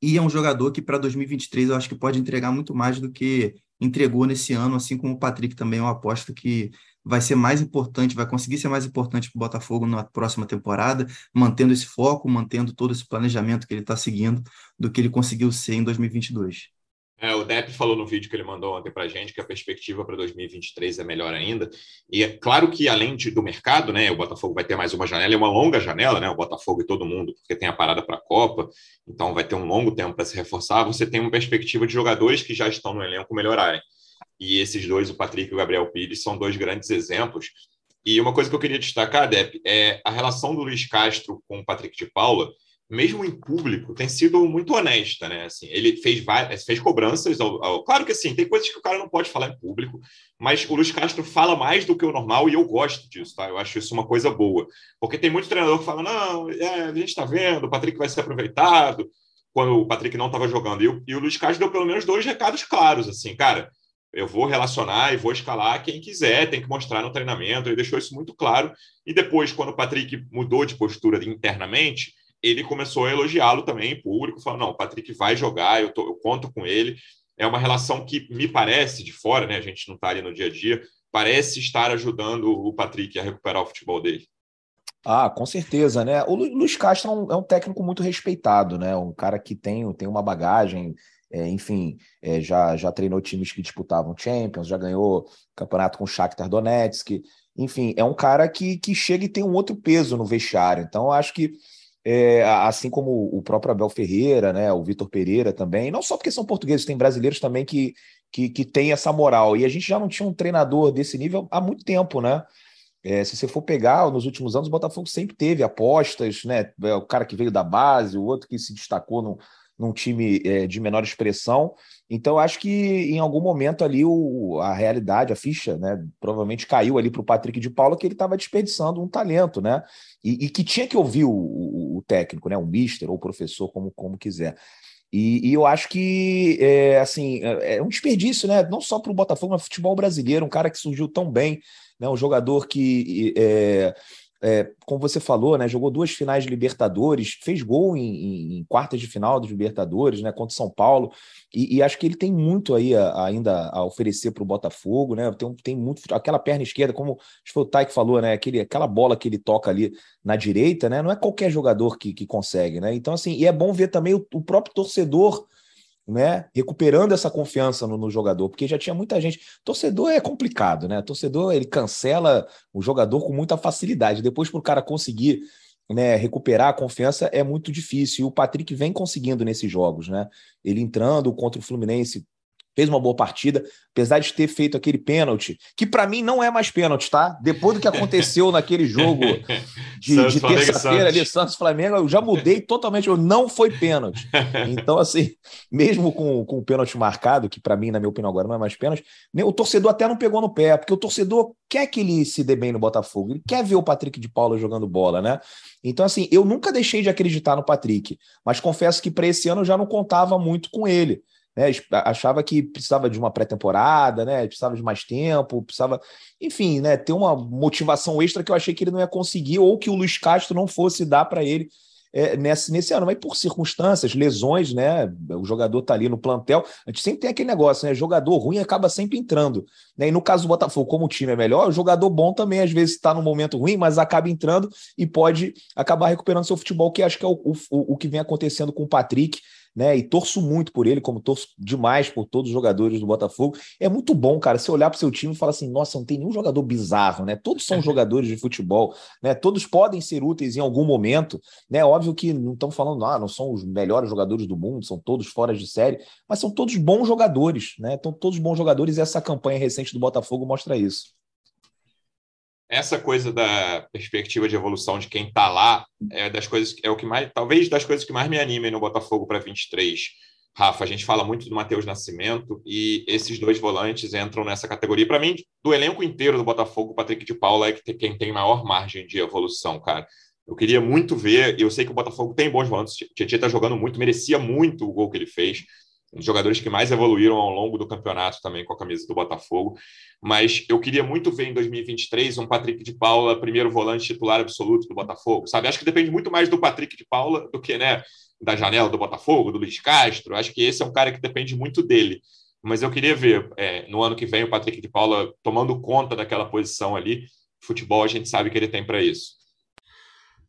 E é um jogador que para 2023 eu acho que pode entregar muito mais do que entregou nesse ano, assim como o Patrick também, eu aposto que vai ser mais importante, vai conseguir ser mais importante para o Botafogo na próxima temporada, mantendo esse foco, mantendo todo esse planejamento que ele está seguindo, do que ele conseguiu ser em 2022. É, o Depp falou no vídeo que ele mandou ontem para a gente que a perspectiva para 2023 é melhor ainda. E é claro que, além de, do mercado, né, o Botafogo vai ter mais uma janela, é uma longa janela, né, o Botafogo e todo mundo, porque tem a parada para a Copa, então vai ter um longo tempo para se reforçar. Você tem uma perspectiva de jogadores que já estão no elenco melhorarem. E esses dois, o Patrick e o Gabriel Pires, são dois grandes exemplos. E uma coisa que eu queria destacar, Depp, é a relação do Luiz Castro com o Patrick de Paula mesmo em público, tem sido muito honesta, né? Assim, ele fez várias, fez cobranças. Ao, ao, claro que sim, tem coisas que o cara não pode falar em público, mas o Luiz Castro fala mais do que o normal e eu gosto disso, tá? Eu acho isso uma coisa boa. Porque tem muito treinador que fala: não, é, a gente está vendo, o Patrick vai ser aproveitado, quando o Patrick não estava jogando. E o, e o Luiz Castro deu pelo menos dois recados claros, assim, cara. Eu vou relacionar e vou escalar quem quiser, tem que mostrar no treinamento. Ele deixou isso muito claro. E depois, quando o Patrick mudou de postura internamente, ele começou a elogiá-lo também em público, falando: não, o Patrick vai jogar, eu, tô, eu conto com ele. É uma relação que me parece de fora, né? A gente não está ali no dia a dia, parece estar ajudando o Patrick a recuperar o futebol dele. Ah, com certeza, né? O Luiz Castro é um, é um técnico muito respeitado, né? Um cara que tem, tem uma bagagem, é, enfim, é, já, já treinou times que disputavam Champions, já ganhou campeonato com o Shakhtar Donetsk, enfim, é um cara que, que chega e tem um outro peso no vestiário. Então, acho que é, assim como o próprio Abel Ferreira, né, o Vitor Pereira também, não só porque são portugueses, tem brasileiros também que, que, que têm essa moral. E a gente já não tinha um treinador desse nível há muito tempo, né? É, se você for pegar, nos últimos anos, o Botafogo sempre teve apostas, né? É, o cara que veio da base, o outro que se destacou no, num time é, de menor expressão. Então, acho que em algum momento ali o, a realidade, a ficha, né, provavelmente caiu ali para o Patrick de Paula que ele estava desperdiçando um talento, né? E, e, que tinha que ouvir o, o, técnico, né? O mister ou professor, como, como quiser. E, e eu acho que é, assim é, é um desperdício, né? Não só para o Botafogo, mas futebol brasileiro, um cara que surgiu tão bem, né? Um jogador que é, é, como você falou, né, jogou duas finais de Libertadores, fez gol em, em, em quartas de final dos Libertadores, né, contra São Paulo, e, e acho que ele tem muito aí a, ainda a oferecer para o Botafogo, né, tem, tem muito, aquela perna esquerda, como foi o Tai que falou, né, aquele, aquela bola que ele toca ali na direita, né, não é qualquer jogador que, que consegue, né, então assim, e é bom ver também o, o próprio torcedor né, recuperando essa confiança no, no, jogador, porque já tinha muita gente. Torcedor é complicado, né? Torcedor ele cancela o jogador com muita facilidade. Depois para o cara conseguir né, recuperar a confiança é muito difícil. E o Patrick vem conseguindo nesses jogos, né? Ele entrando contra o Fluminense fez uma boa partida, apesar de ter feito aquele pênalti, que para mim não é mais pênalti, tá? Depois do que aconteceu naquele jogo de, de terça-feira ali, Santos Flamengo, eu já mudei totalmente, não foi pênalti. Então, assim, mesmo com, com o pênalti marcado, que para mim, na minha opinião, agora não é mais pênalti, o torcedor até não pegou no pé, porque o torcedor quer que ele se dê bem no Botafogo, ele quer ver o Patrick de Paula jogando bola, né? Então, assim, eu nunca deixei de acreditar no Patrick, mas confesso que para esse ano eu já não contava muito com ele né? Achava que precisava de uma pré-temporada, né? Precisava de mais tempo, precisava, enfim, né? Ter uma motivação extra que eu achei que ele não ia conseguir ou que o Luiz Castro não fosse dar para ele é, nesse, nesse ano, mas por circunstâncias, lesões, né? O jogador tá ali no plantel. A gente sempre tem aquele negócio, né? Jogador ruim acaba sempre entrando. Né? E no caso do Botafogo, como o time é melhor, o jogador bom também às vezes está no momento ruim, mas acaba entrando e pode acabar recuperando seu futebol, que acho que é o, o, o que vem acontecendo com o Patrick né? E torço muito por ele, como torço demais por todos os jogadores do Botafogo. É muito bom, cara, você olhar para o seu time e falar assim: nossa, não tem nenhum jogador bizarro, né? Todos são jogadores de futebol, né? Todos podem ser úteis em algum momento, né? Óbvio que não estão falando, ah, não são os melhores jogadores do mundo, são todos fora de série, mas são todos bons jogadores, né? Estão todos bons jogadores e essa campanha recente do Botafogo mostra isso essa coisa da perspectiva de evolução de quem está lá é das coisas é o que mais talvez das coisas que mais me animem no Botafogo para 23. Rafa, a gente fala muito do Matheus Nascimento e esses dois volantes entram nessa categoria. Para mim, do elenco inteiro do Botafogo, o Patrick de Paula é quem tem maior margem de evolução, cara. Eu queria muito ver, eu sei que o Botafogo tem bons volantes, o Tietchan está jogando muito, merecia muito o gol que ele fez dos jogadores que mais evoluíram ao longo do campeonato também com a camisa do Botafogo. Mas eu queria muito ver em 2023 um Patrick de Paula, primeiro volante titular absoluto do Botafogo, sabe? Acho que depende muito mais do Patrick de Paula do que, né, da janela do Botafogo, do Luiz Castro. Acho que esse é um cara que depende muito dele. Mas eu queria ver é, no ano que vem o Patrick de Paula tomando conta daquela posição ali. Futebol a gente sabe que ele tem para isso.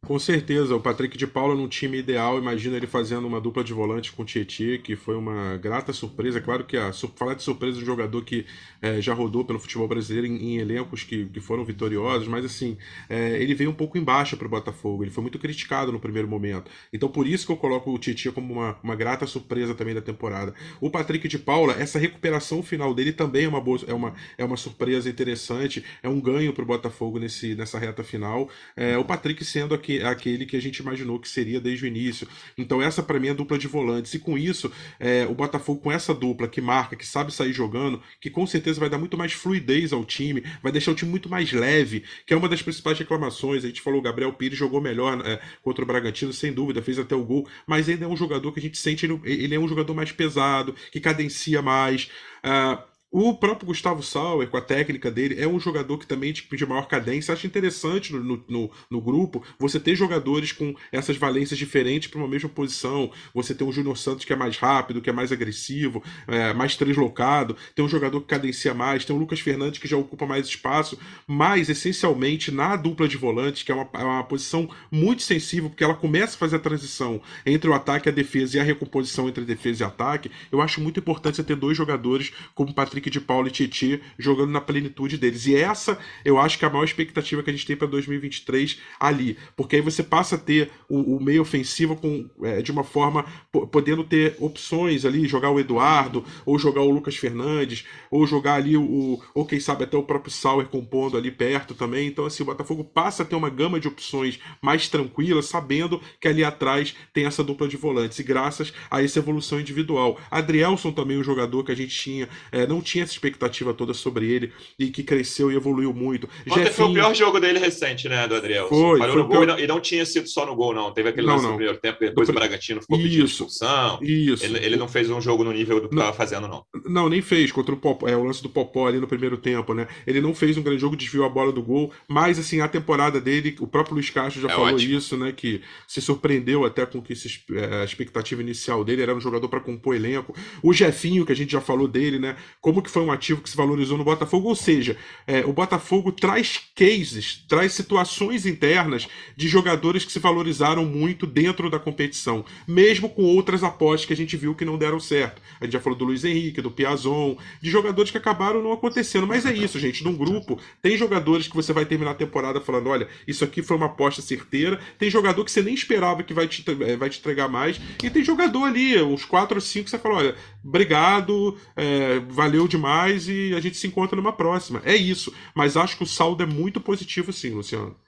Com certeza, o Patrick de Paula num time ideal, imagina ele fazendo uma dupla de volante com o Tietchan, que foi uma grata surpresa. Claro que a, falar de surpresa de um jogador que é, já rodou pelo futebol brasileiro em, em elencos que, que, foram vitoriosos, mas assim, é, ele veio um pouco embaixo para o Botafogo, ele foi muito criticado no primeiro momento. Então por isso que eu coloco o Tietchan como uma, uma grata surpresa também da temporada. O Patrick de Paula, essa recuperação final dele também é uma, boa, é uma, é uma surpresa interessante, é um ganho para o Botafogo nesse, nessa reta final. É, o Patrick sendo aqui que, aquele que a gente imaginou que seria desde o início. Então, essa para mim é a dupla de volantes. E com isso, é, o Botafogo, com essa dupla que marca, que sabe sair jogando, que com certeza vai dar muito mais fluidez ao time, vai deixar o time muito mais leve, que é uma das principais reclamações. A gente falou, o Gabriel Pires jogou melhor é, contra o Bragantino, sem dúvida, fez até o gol, mas ainda é um jogador que a gente sente, ele, ele é um jogador mais pesado, que cadencia mais. Uh, o próprio Gustavo Sauer, com a técnica dele, é um jogador que também tipo, de maior cadência. Acho interessante no, no, no grupo você ter jogadores com essas valências diferentes para uma mesma posição. Você tem um Júnior Santos que é mais rápido, que é mais agressivo, é, mais translocado. Tem um jogador que cadencia mais. Tem o Lucas Fernandes que já ocupa mais espaço. Mas, essencialmente, na dupla de volantes, que é uma, é uma posição muito sensível, porque ela começa a fazer a transição entre o ataque e a defesa e a recomposição entre defesa e ataque, eu acho muito importante você ter dois jogadores como Patrick De Paulo e Tietchan jogando na plenitude deles. E essa eu acho que é a maior expectativa que a gente tem para 2023 ali. Porque aí você passa a ter o, o meio ofensivo com, é, de uma forma podendo ter opções ali, jogar o Eduardo, ou jogar o Lucas Fernandes, ou jogar ali o. ou quem sabe até o próprio Sauer compondo ali perto também. Então, assim, o Botafogo passa a ter uma gama de opções mais tranquila, sabendo que ali atrás tem essa dupla de volantes. E graças a essa evolução individual. Adrielson também, um jogador que a gente tinha, é, não tinha essa expectativa toda sobre ele e que cresceu e evoluiu muito. Ontem Jefinho... foi o pior jogo dele recente, né, do Adriel? Foi, Parou foi no gol e, não, e, não, tinha sido só no gol, não. Teve aquele não, lance não. no primeiro tempo, depois do... o Bragantino ficou pedindo isso, expulsão. Isso. Ele, ele, não fez um jogo no nível do que estava fazendo, não. Não, nem fez contra o Popó, é o lance do Popó ali no primeiro tempo, né? Ele não fez um grande jogo, desviou a bola do gol, mas assim, a temporada dele, o próprio Luiz Castro já é falou ótimo. isso, né? Que se surpreendeu até com que se, é, a expectativa inicial dele era um jogador para compor elenco. O Jefinho, que a gente já falou dele, né? Como que foi um ativo que se valorizou no Botafogo, ou seja, é, o Botafogo traz cases, traz situações internas de jogadores que se valorizaram muito dentro da competição, mesmo com outras apostas que a gente viu que não deram certo. A gente já falou do Luiz Henrique, do Piazon, de jogadores que acabaram não acontecendo. Mas é isso, gente. Num grupo, tem jogadores que você vai terminar a temporada falando: olha, isso aqui foi uma aposta certeira. Tem jogador que você nem esperava que vai te, eh, vai te entregar mais. E tem jogador ali, uns 4 ou 5, que você fala: olha, obrigado, é, valeu demais e a gente se encontra numa próxima. É isso. Mas acho que o saldo é muito positivo, sim, Luciano.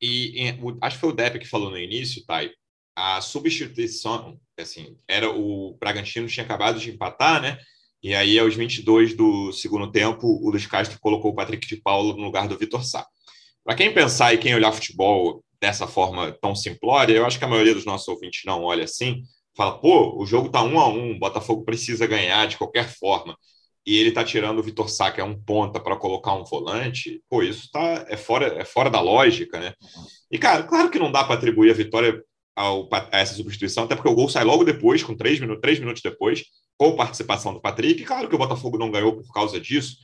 E, e acho que foi o Depp que falou no início, Thay, a substituição, assim, era o Bragantino tinha acabado de empatar, né? E aí, aos 22 do segundo tempo, o Luiz Castro colocou o Patrick de Paulo no lugar do Vitor Sá. Para quem pensar e quem olhar futebol dessa forma tão simplória, eu acho que a maioria dos nossos ouvintes não olha assim, fala, pô, o jogo tá um a um, o Botafogo precisa ganhar de qualquer forma, e ele tá tirando o Vitor Sá, que é um ponta, para colocar um volante, pô, isso tá, é, fora, é fora da lógica, né? E, cara, claro que não dá para atribuir a vitória ao, a essa substituição, até porque o gol sai logo depois, com três minutos, três minutos depois, com participação do Patrick. Claro que o Botafogo não ganhou por causa disso,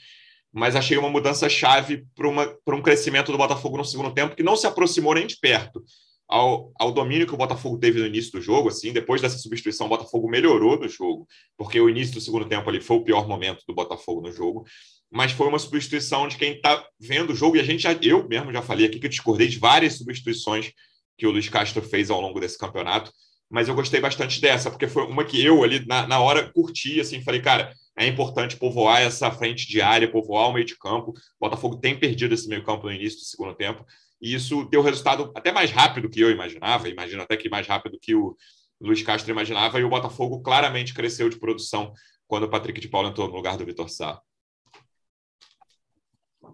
mas achei uma mudança chave para um crescimento do Botafogo no segundo tempo que não se aproximou nem de perto ao, ao domínio que o Botafogo teve no início do jogo. Assim, depois dessa substituição, o Botafogo melhorou no jogo, porque o início do segundo tempo ali foi o pior momento do Botafogo no jogo. Mas foi uma substituição de quem está vendo o jogo, e a gente já, eu mesmo já falei aqui que eu discordei de várias substituições que o Luiz Castro fez ao longo desse campeonato, mas eu gostei bastante dessa, porque foi uma que eu ali na, na hora curti, assim, falei, cara, é importante povoar essa frente de área, povoar o meio de campo. O Botafogo tem perdido esse meio campo no início do segundo tempo, e isso deu resultado até mais rápido que eu imaginava, imagino até que mais rápido que o Luiz Castro imaginava, e o Botafogo claramente cresceu de produção quando o Patrick de Paulo entrou no lugar do Vitor Sá.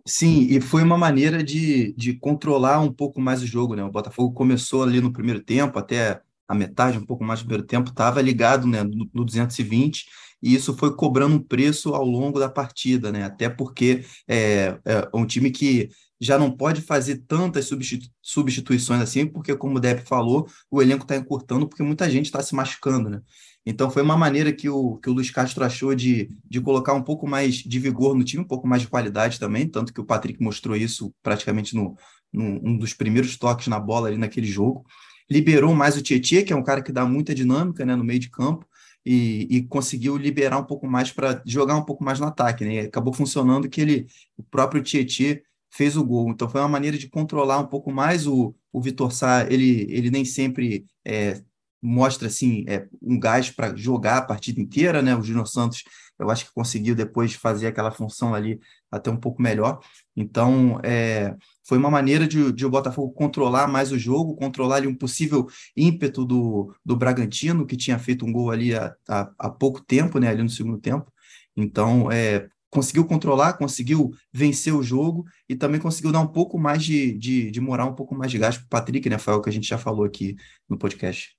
Sim, e foi uma maneira de, de controlar um pouco mais o jogo, né? O Botafogo começou ali no primeiro tempo, até a metade, um pouco mais do primeiro tempo, estava ligado né, no, no 220, e isso foi cobrando um preço ao longo da partida, né? Até porque é, é um time que já não pode fazer tantas substitu substituições assim, porque, como o Depp falou, o elenco está encurtando porque muita gente está se machucando, né? Então foi uma maneira que o, que o Luiz Castro achou de, de colocar um pouco mais de vigor no time, um pouco mais de qualidade também, tanto que o Patrick mostrou isso praticamente no, no um dos primeiros toques na bola ali naquele jogo. Liberou mais o Tietchan, que é um cara que dá muita dinâmica né, no meio de campo, e, e conseguiu liberar um pouco mais para jogar um pouco mais no ataque. Né? E acabou funcionando que ele, o próprio Tietchan fez o gol. Então foi uma maneira de controlar um pouco mais o, o Vitor Sá. Ele, ele nem sempre é, mostra assim é, um gás para jogar a partida inteira, né? O Júnior Santos, eu acho que conseguiu depois fazer aquela função ali até um pouco melhor. Então, é, foi uma maneira de, de, o Botafogo controlar mais o jogo, controlar ali um possível ímpeto do, do Bragantino, que tinha feito um gol ali há, há, há pouco tempo, né? Ali no segundo tempo. Então, é, conseguiu controlar, conseguiu vencer o jogo e também conseguiu dar um pouco mais de, de, de moral, um pouco mais de gás para o Patrick, né? Foi o que a gente já falou aqui no podcast.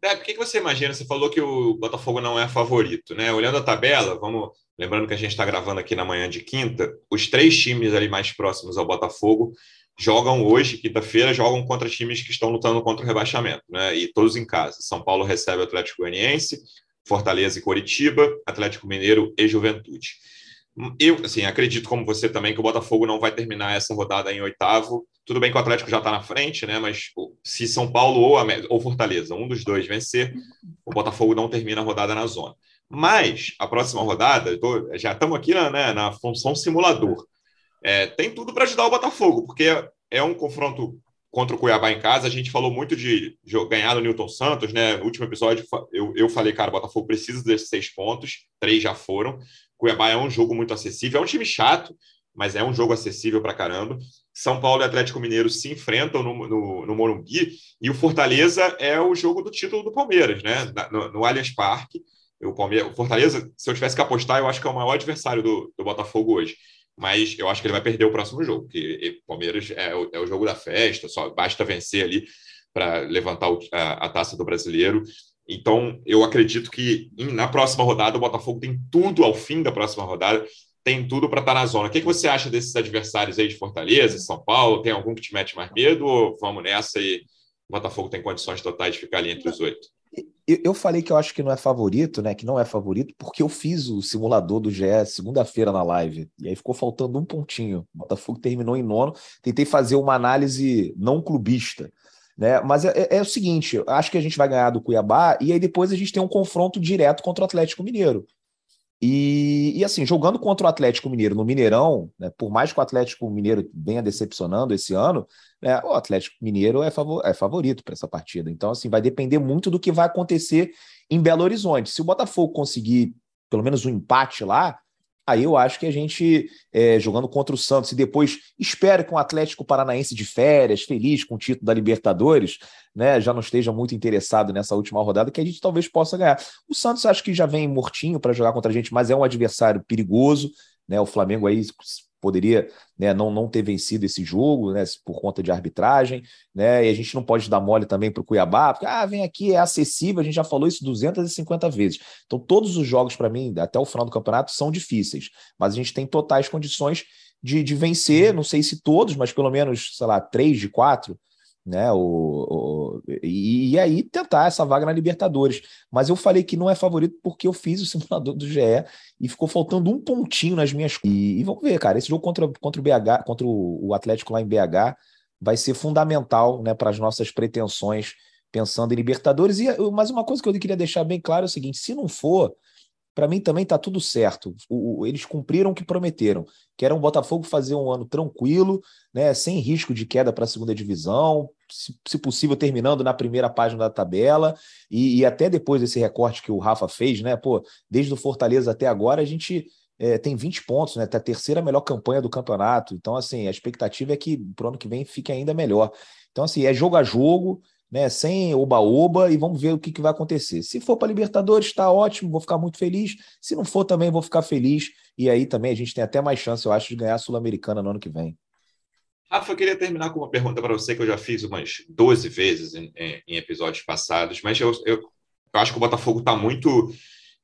É, por que, que você imagina? Você falou que o Botafogo não é favorito, né? Olhando a tabela, vamos. Lembrando que a gente está gravando aqui na manhã de quinta, os três times ali mais próximos ao Botafogo jogam hoje, quinta-feira, jogam contra times que estão lutando contra o rebaixamento, né? E todos em casa. São Paulo recebe o Atlético Goianiense, Fortaleza e Coritiba, Atlético Mineiro e Juventude. Eu, assim, acredito como você também que o Botafogo não vai terminar essa rodada em oitavo. Tudo bem que o Atlético já está na frente, né? Mas se São Paulo ou, ou Fortaleza, um dos dois vencer, o Botafogo não termina a rodada na zona. Mas a próxima rodada, tô, já estamos aqui na, né, na função simulador. É, tem tudo para ajudar o Botafogo, porque é um confronto contra o Cuiabá em casa. A gente falou muito de ganhar do Newton Santos, né? No último episódio, eu, eu falei, cara, o Botafogo precisa desses seis pontos, três já foram. Cuiabá é um jogo muito acessível, é um time chato, mas é um jogo acessível para caramba. São Paulo e Atlético Mineiro se enfrentam no, no, no, Morumbi e o Fortaleza é o jogo do título do Palmeiras, né? No, no Allianz Parque. O, Palmeiras, o Fortaleza, se eu tivesse que apostar, eu acho que é o maior adversário do, do Botafogo hoje. Mas eu acho que ele vai perder o próximo jogo, porque Palmeiras é o, é o jogo da festa, só basta vencer ali para levantar o, a, a taça do brasileiro. Então, eu acredito que na próxima rodada o Botafogo tem tudo ao fim da próxima rodada, tem tudo para estar tá na zona. O que, que você acha desses adversários aí de Fortaleza, São Paulo? Tem algum que te mete mais medo ou vamos nessa e o Botafogo tem condições totais de ficar ali entre os oito? Eu falei que eu acho que não é favorito, né? Que não é favorito, porque eu fiz o simulador do GE segunda-feira na live. E aí ficou faltando um pontinho. O Botafogo terminou em nono. Tentei fazer uma análise não clubista Né? Mas é, é, é o seguinte: acho que a gente vai ganhar do Cuiabá e aí depois a gente tem um confronto direto contra o Atlético Mineiro. E, e, assim, jogando contra o Atlético Mineiro no Mineirão, né, por mais que o Atlético Mineiro venha decepcionando esse ano, né, o Atlético Mineiro é, favor, é favorito para essa partida. Então, assim, vai depender muito do que vai acontecer em Belo Horizonte. Se o Botafogo conseguir pelo menos um empate lá, Aí eu acho que a gente, é, jogando contra o Santos, e depois espero que um Atlético Paranaense de férias, feliz com o título da Libertadores, né, já não esteja muito interessado nessa última rodada, que a gente talvez possa ganhar. O Santos acho que já vem mortinho para jogar contra a gente, mas é um adversário perigoso. Né, o Flamengo aí poderia né, não, não ter vencido esse jogo né, por conta de arbitragem, né, e a gente não pode dar mole também para o Cuiabá, porque ah, vem aqui, é acessível, a gente já falou isso 250 vezes. Então, todos os jogos, para mim, até o final do campeonato, são difíceis, mas a gente tem totais condições de, de vencer, não sei se todos, mas pelo menos, sei lá, três de quatro, né? O, o e, e, aí tentar essa vaga na Libertadores. Mas eu falei que não é favorito porque eu fiz o simulador do GE e ficou faltando um pontinho nas minhas. E, e vamos ver, cara. Esse jogo contra, contra o BH, contra o Atlético lá em BH, vai ser fundamental né, para as nossas pretensões pensando em Libertadores. E, mas uma coisa que eu queria deixar bem claro é o seguinte: se não for, para mim também está tudo certo. O, o, eles cumpriram o que prometeram, que era um Botafogo fazer um ano tranquilo, né, sem risco de queda para a segunda divisão, se, se, possível terminando na primeira página da tabela e, e, até depois desse recorte que o Rafa fez, né, pô, desde o Fortaleza até agora a gente é, tem 20 pontos, né, tá a terceira melhor campanha do campeonato. Então assim a expectativa é que para o ano que vem fique ainda melhor. Então assim é jogo a jogo né, sem oba-oba, e vamos ver o que, que vai acontecer. Se for para Libertadores, está ótimo, vou ficar muito feliz. Se não for, também vou ficar feliz. E aí também a gente tem até mais chance, eu acho, de ganhar a Sul-Americana no ano que vem. Rafa, eu queria terminar com uma pergunta para você que eu já fiz umas 12 vezes em, em episódios passados, mas eu, eu, eu acho que o Botafogo está muito.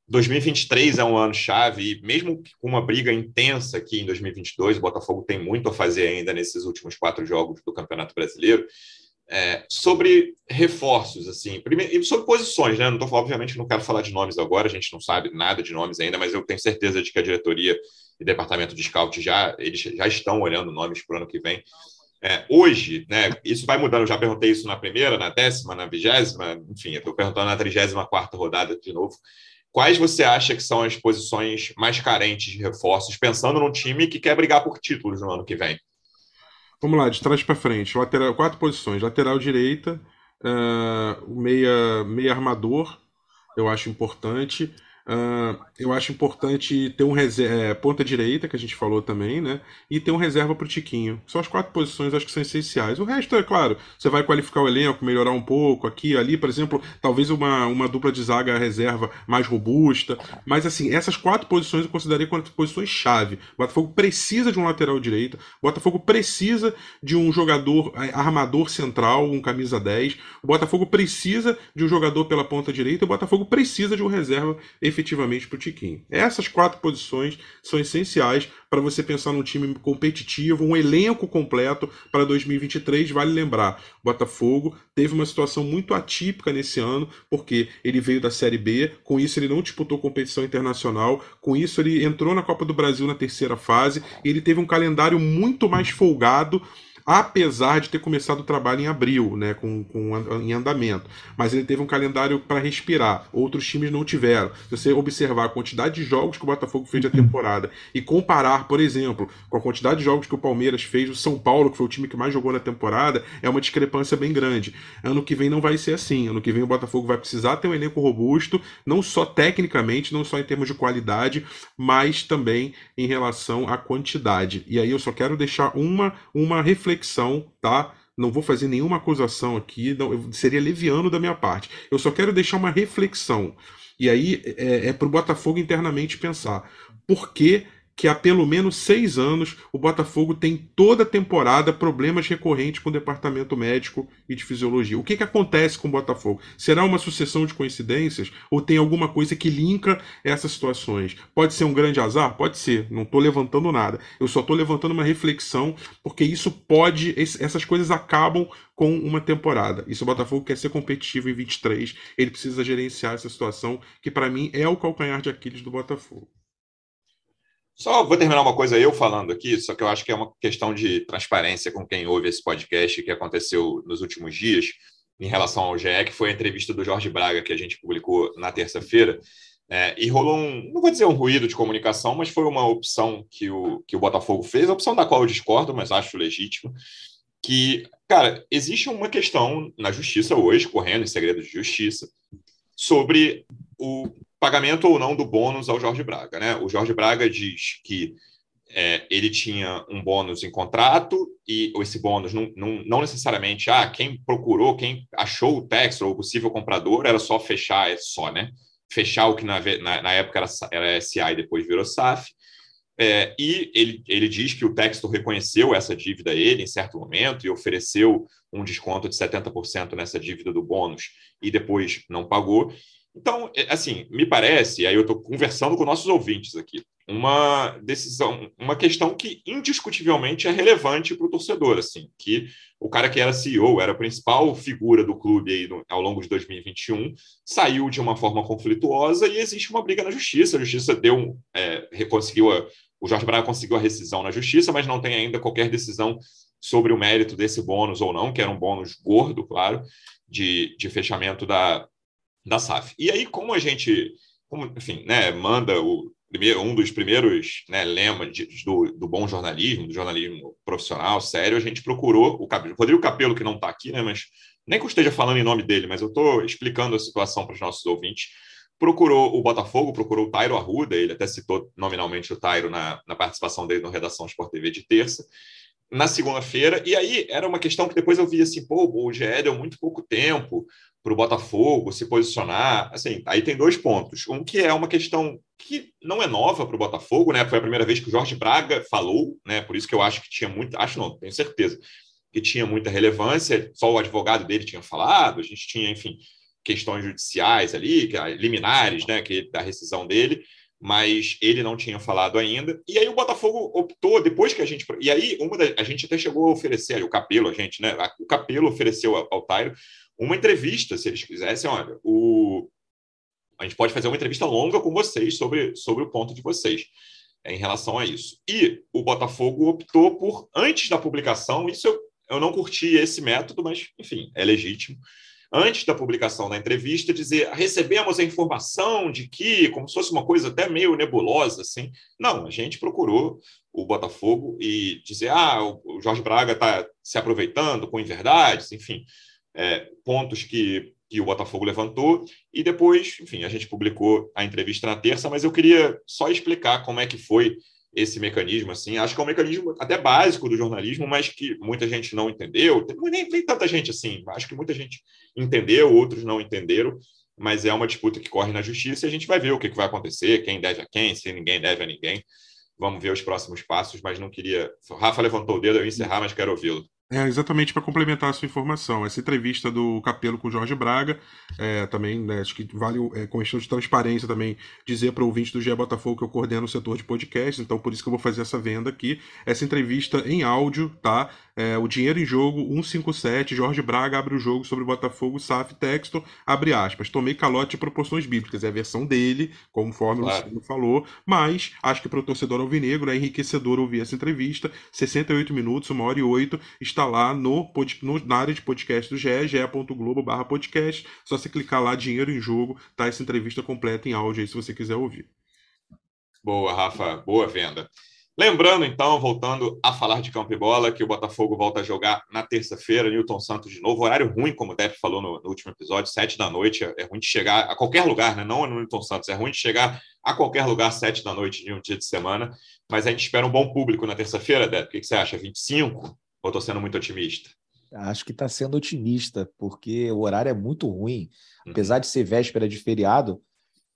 2023 é um ano chave, e mesmo com uma briga intensa aqui em 2022, o Botafogo tem muito a fazer ainda nesses últimos quatro jogos do Campeonato Brasileiro é, sobre reforços, assim, primeiro, e sobre posições, né? Não tô, obviamente não quero falar de nomes agora, a gente não sabe nada de nomes ainda, mas eu tenho certeza de que a diretoria e departamento de scout já eles já estão olhando nomes para o ano que vem. É, hoje, né? Isso vai mudando. Eu já perguntei isso na primeira, na décima, na vigésima, enfim, estou perguntando na trigésima quarta rodada de novo. Quais você acha que são as posições mais carentes de reforços, pensando num time que quer brigar por títulos no ano que vem? Vamos lá, de trás para frente. Lateral, quatro posições. Lateral direita, uh, meia, meia armador, eu acho importante. Uh, eu acho importante ter um reserva, é, ponta direita, que a gente falou também, né? E ter um reserva para o Tiquinho. São as quatro posições, acho que são essenciais. O resto, é claro, você vai qualificar o elenco, melhorar um pouco aqui, ali, por exemplo, talvez uma, uma dupla de zaga reserva mais robusta. Mas, assim, essas quatro posições eu considerei como posições-chave. O Botafogo precisa de um lateral direita, o Botafogo precisa de um jogador é, armador central, um camisa 10. O Botafogo precisa de um jogador pela ponta direita, o Botafogo precisa de um reserva efetivamente para o Tiquinho. Essas quatro posições são essenciais para você pensar num time competitivo, um elenco completo para 2023. Vale lembrar, Botafogo teve uma situação muito atípica nesse ano, porque ele veio da Série B, com isso ele não disputou competição internacional, com isso ele entrou na Copa do Brasil na terceira fase, ele teve um calendário muito mais folgado apesar de ter começado o trabalho em abril, né, com, com em andamento. Mas ele teve um calendário para respirar. Outros times não tiveram. Se você observar a quantidade de jogos que o Botafogo fez na temporada e comparar, por exemplo, com a quantidade de jogos que o Palmeiras fez, o São Paulo, que foi o time que mais jogou na temporada, é uma discrepância bem grande. Ano que vem não vai ser assim. Ano que vem o Botafogo vai precisar ter um elenco robusto, não só tecnicamente, não só em termos de qualidade, mas também em relação à quantidade. E aí eu só quero deixar uma, uma reflexão reflexão, tá? Não vou fazer nenhuma acusação aqui, não, seria leviano da minha parte. Eu só quero deixar uma reflexão. E aí é, é para o Botafogo internamente pensar. Por que que há pelo menos seis anos o Botafogo tem toda temporada problemas recorrentes com o departamento médico e de fisiologia. O que, que acontece com o Botafogo? Será uma sucessão de coincidências ou tem alguma coisa que linka essas situações? Pode ser um grande azar? Pode ser. Não estou levantando nada. Eu só estou levantando uma reflexão porque isso pode, essas coisas acabam com uma temporada. E se o Botafogo quer ser competitivo em 23, ele precisa gerenciar essa situação que para mim é o calcanhar de Aquiles do Botafogo. Só vou terminar uma coisa eu falando aqui, só que eu acho que é uma questão de transparência com quem ouve esse podcast que aconteceu nos últimos dias em relação ao GE, que foi a entrevista do Jorge Braga que a gente publicou na terça-feira. É, e rolou um, não vou dizer um ruído de comunicação, mas foi uma opção que o, que o Botafogo fez, a opção da qual eu discordo, mas acho legítimo, que, cara, existe uma questão na justiça hoje, correndo em segredo de justiça, sobre o pagamento ou não do bônus ao Jorge Braga. Né? O Jorge Braga diz que é, ele tinha um bônus em contrato e esse bônus não, não, não, necessariamente, ah, quem procurou, quem achou o texto ou o possível comprador era só fechar, é só, né? Fechar o que na, na, na época era, era SA e depois virou SAF. É, e ele, ele diz que o texto reconheceu essa dívida a ele em certo momento e ofereceu um desconto de 70% nessa dívida do bônus e depois não pagou. Então, é, assim, me parece, aí eu estou conversando com nossos ouvintes aqui, uma decisão, uma questão que indiscutivelmente é relevante para o torcedor, assim, que o cara que era CEO, era a principal figura do clube aí no, ao longo de 2021, saiu de uma forma conflituosa e existe uma briga na justiça. A justiça deu, é, conseguiu a, o Jorge Braga conseguiu a rescisão na justiça, mas não tem ainda qualquer decisão sobre o mérito desse bônus ou não, que era um bônus gordo, claro, de, de fechamento da, da SAF. E aí, como a gente, como, enfim, né, manda o primeiro, um dos primeiros né, lemas de, do, do, bom jornalismo, do jornalismo profissional, sério, a gente procurou o Rodrigo Capelo, que não está aqui, né, mas nem que eu esteja falando em nome dele, mas eu estou explicando a situação para os nossos ouvintes. Procurou o Botafogo, procurou o Tairo Arruda, ele até citou nominalmente o Tairo na, na participação dele no Redação Sport TV de terça na segunda-feira, e aí era uma questão que depois eu vi assim, pô, o GE deu muito pouco tempo, para o Botafogo se posicionar. Assim, aí tem dois pontos. Um que é uma questão que não é nova para o Botafogo, né? Foi a primeira vez que o Jorge Braga falou, né? Por isso que eu acho que tinha muito, acho não, tenho certeza que tinha muita relevância. Só o advogado dele tinha falado. A gente tinha, enfim, questões judiciais ali, liminares, né? Que da rescisão dele mas ele não tinha falado ainda. E aí o Botafogo optou, depois que a gente. E aí, uma da, a gente até chegou a oferecer, o Capelo, a gente, né? O Capelo ofereceu ao, ao uma entrevista, se eles quisessem, olha, o, a gente pode fazer uma entrevista longa com vocês sobre, sobre o ponto de vocês é, em relação a isso. E o Botafogo optou por, antes da publicação, isso eu, eu não curti esse método, mas, enfim, é legítimo. Antes da publicação da entrevista, dizer recebemos a informação de que, como se fosse uma coisa até meio nebulosa, assim. Não, a gente procurou o Botafogo e dizer: ah, o Jorge Braga está se aproveitando com inverdades, enfim é, pontos que, que o Botafogo levantou, e depois, enfim, a gente publicou a entrevista na terça, mas eu queria só explicar como é que foi esse mecanismo, assim, acho que é um mecanismo até básico do jornalismo, mas que muita gente não entendeu, nem, nem tanta gente assim, acho que muita gente entendeu, outros não entenderam, mas é uma disputa que corre na justiça e a gente vai ver o que, que vai acontecer, quem deve a quem, se ninguém deve a ninguém, vamos ver os próximos passos, mas não queria... O Rafa levantou o dedo, eu ia encerrar, mas quero ouvi-lo. É, exatamente para complementar a sua informação. Essa entrevista do Capelo com o Jorge Braga, é, também, né, acho que vale, é, com questão de transparência também, dizer para o ouvinte do GE Botafogo que eu coordeno o setor de podcast, então por isso que eu vou fazer essa venda aqui. Essa entrevista em áudio, tá? É, o Dinheiro em Jogo 157, Jorge Braga abre o jogo sobre o Botafogo, SAF Texto, abre aspas. Tomei calote de proporções bíblicas, é a versão dele, conforme claro. o Luciano falou, mas acho que para o torcedor alvinegro é enriquecedor ouvir essa entrevista, 68 minutos, uma hora e oito, está lá no, no na área de podcast do GE, ge.globo barra podcast, só você clicar lá, Dinheiro em Jogo, tá essa entrevista completa em áudio aí, se você quiser ouvir. Boa, Rafa, boa venda. Lembrando, então, voltando a falar de campo e bola, que o Botafogo volta a jogar na terça-feira, Newton Santos de novo. Horário ruim, como o Depp falou no, no, último episódio, sete da noite. É ruim de chegar a qualquer lugar, né? Não é no Newton Santos, é ruim de chegar a qualquer lugar sete da noite de um dia de semana. Mas a gente espera um bom público na terça-feira, Depp. O que, que você acha? 25? Ou estou sendo muito otimista? Acho que está sendo otimista, porque o horário é muito ruim. Uhum. Apesar de ser véspera de feriado,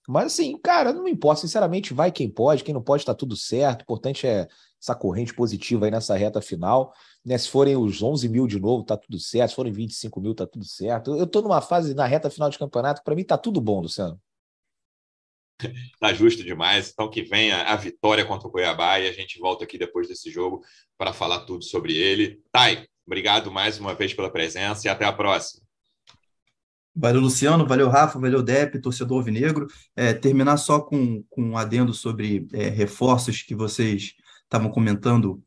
mas assim, cara, não importa, sinceramente, vai quem pode, quem não pode, tá tudo certo. O importante é essa corrente positiva aí nessa reta final. Né? Se forem os 11 mil de novo, tá tudo certo. Se forem 25 mil, tá tudo certo. Eu tô numa fase na reta final de campeonato, para mim tá tudo bom, Luciano. Tá justo demais. Então que venha a vitória contra o Cuiabá e a gente volta aqui depois desse jogo para falar tudo sobre ele. Tai, obrigado mais uma vez pela presença e até a próxima. Valeu, Luciano, valeu, Rafa, valeu, Dep, torcedor alvinegro. É, terminar só com, com um adendo sobre é, reforços que vocês estavam comentando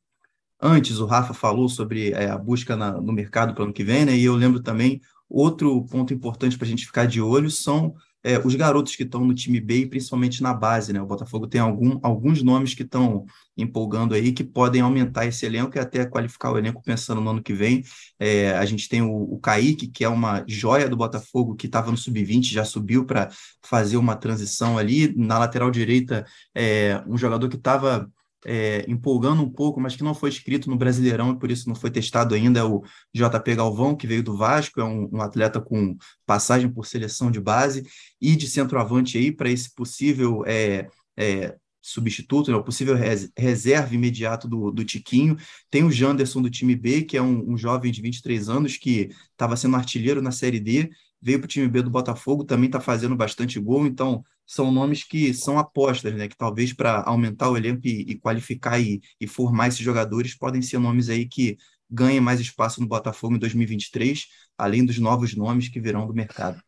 antes. O Rafa falou sobre é, a busca na, no mercado para o ano que vem, né? E eu lembro também, outro ponto importante para a gente ficar de olho são é, os garotos que estão no time B e principalmente na base, né? O Botafogo tem algum, alguns nomes que estão empolgando aí que podem aumentar esse elenco e até qualificar o elenco pensando no ano que vem. É, a gente tem o, o Kaique, que é uma joia do Botafogo, que estava no sub-20, já subiu para fazer uma transição ali. Na lateral direita, é, um jogador que estava é, empolgando um pouco, mas que não foi escrito no Brasileirão e por isso não foi testado ainda, é o JP Galvão, que veio do Vasco, é um, um atleta com passagem por seleção de base e de centroavante aí para esse possível é, é, substituto, né, o possível res, reserva imediato do, do Tiquinho. Tem o Janderson do time B, que é um, um jovem de 23 anos que estava sendo artilheiro na Série D, veio para o time B do Botafogo, também está fazendo bastante gol, então são nomes que são apostas, né? Que talvez para aumentar o elenco e, e qualificar e, e, formar esses jogadores podem ser nomes aí que ganhem mais espaço no Botafogo em 2023, além dos novos nomes que virão do mercado.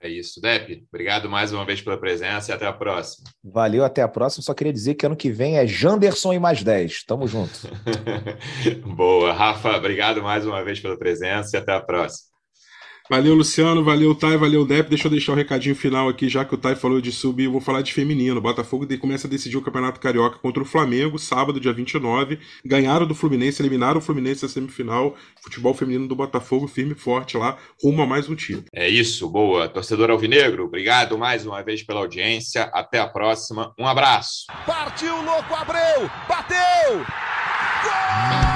É isso, Depp. Obrigado mais uma vez pela presença e até a próxima. Valeu, até a próxima. Só queria dizer que ano que vem é Janderson e mais 10. Tamo junto. Boa. Rafa, obrigado mais uma vez pela presença e até a próxima. Valeu, Luciano, valeu, Thay, valeu, Dep. Deixa eu deixar o um recadinho final aqui, já que o Thay falou de sub, eu vou falar de feminino. O Botafogo começa a decidir o Campeonato Carioca contra o Flamengo, sábado, dia 29. Ganharam do Fluminense, eliminaram o Fluminense na semifinal. Futebol feminino do Botafogo, firme e forte lá, rumo a mais um título. É isso, boa. Torcedor Alvinegro, obrigado mais uma vez pela audiência. Até a próxima. Um abraço. Partiu, louco, Abreu! Bateu! Gol!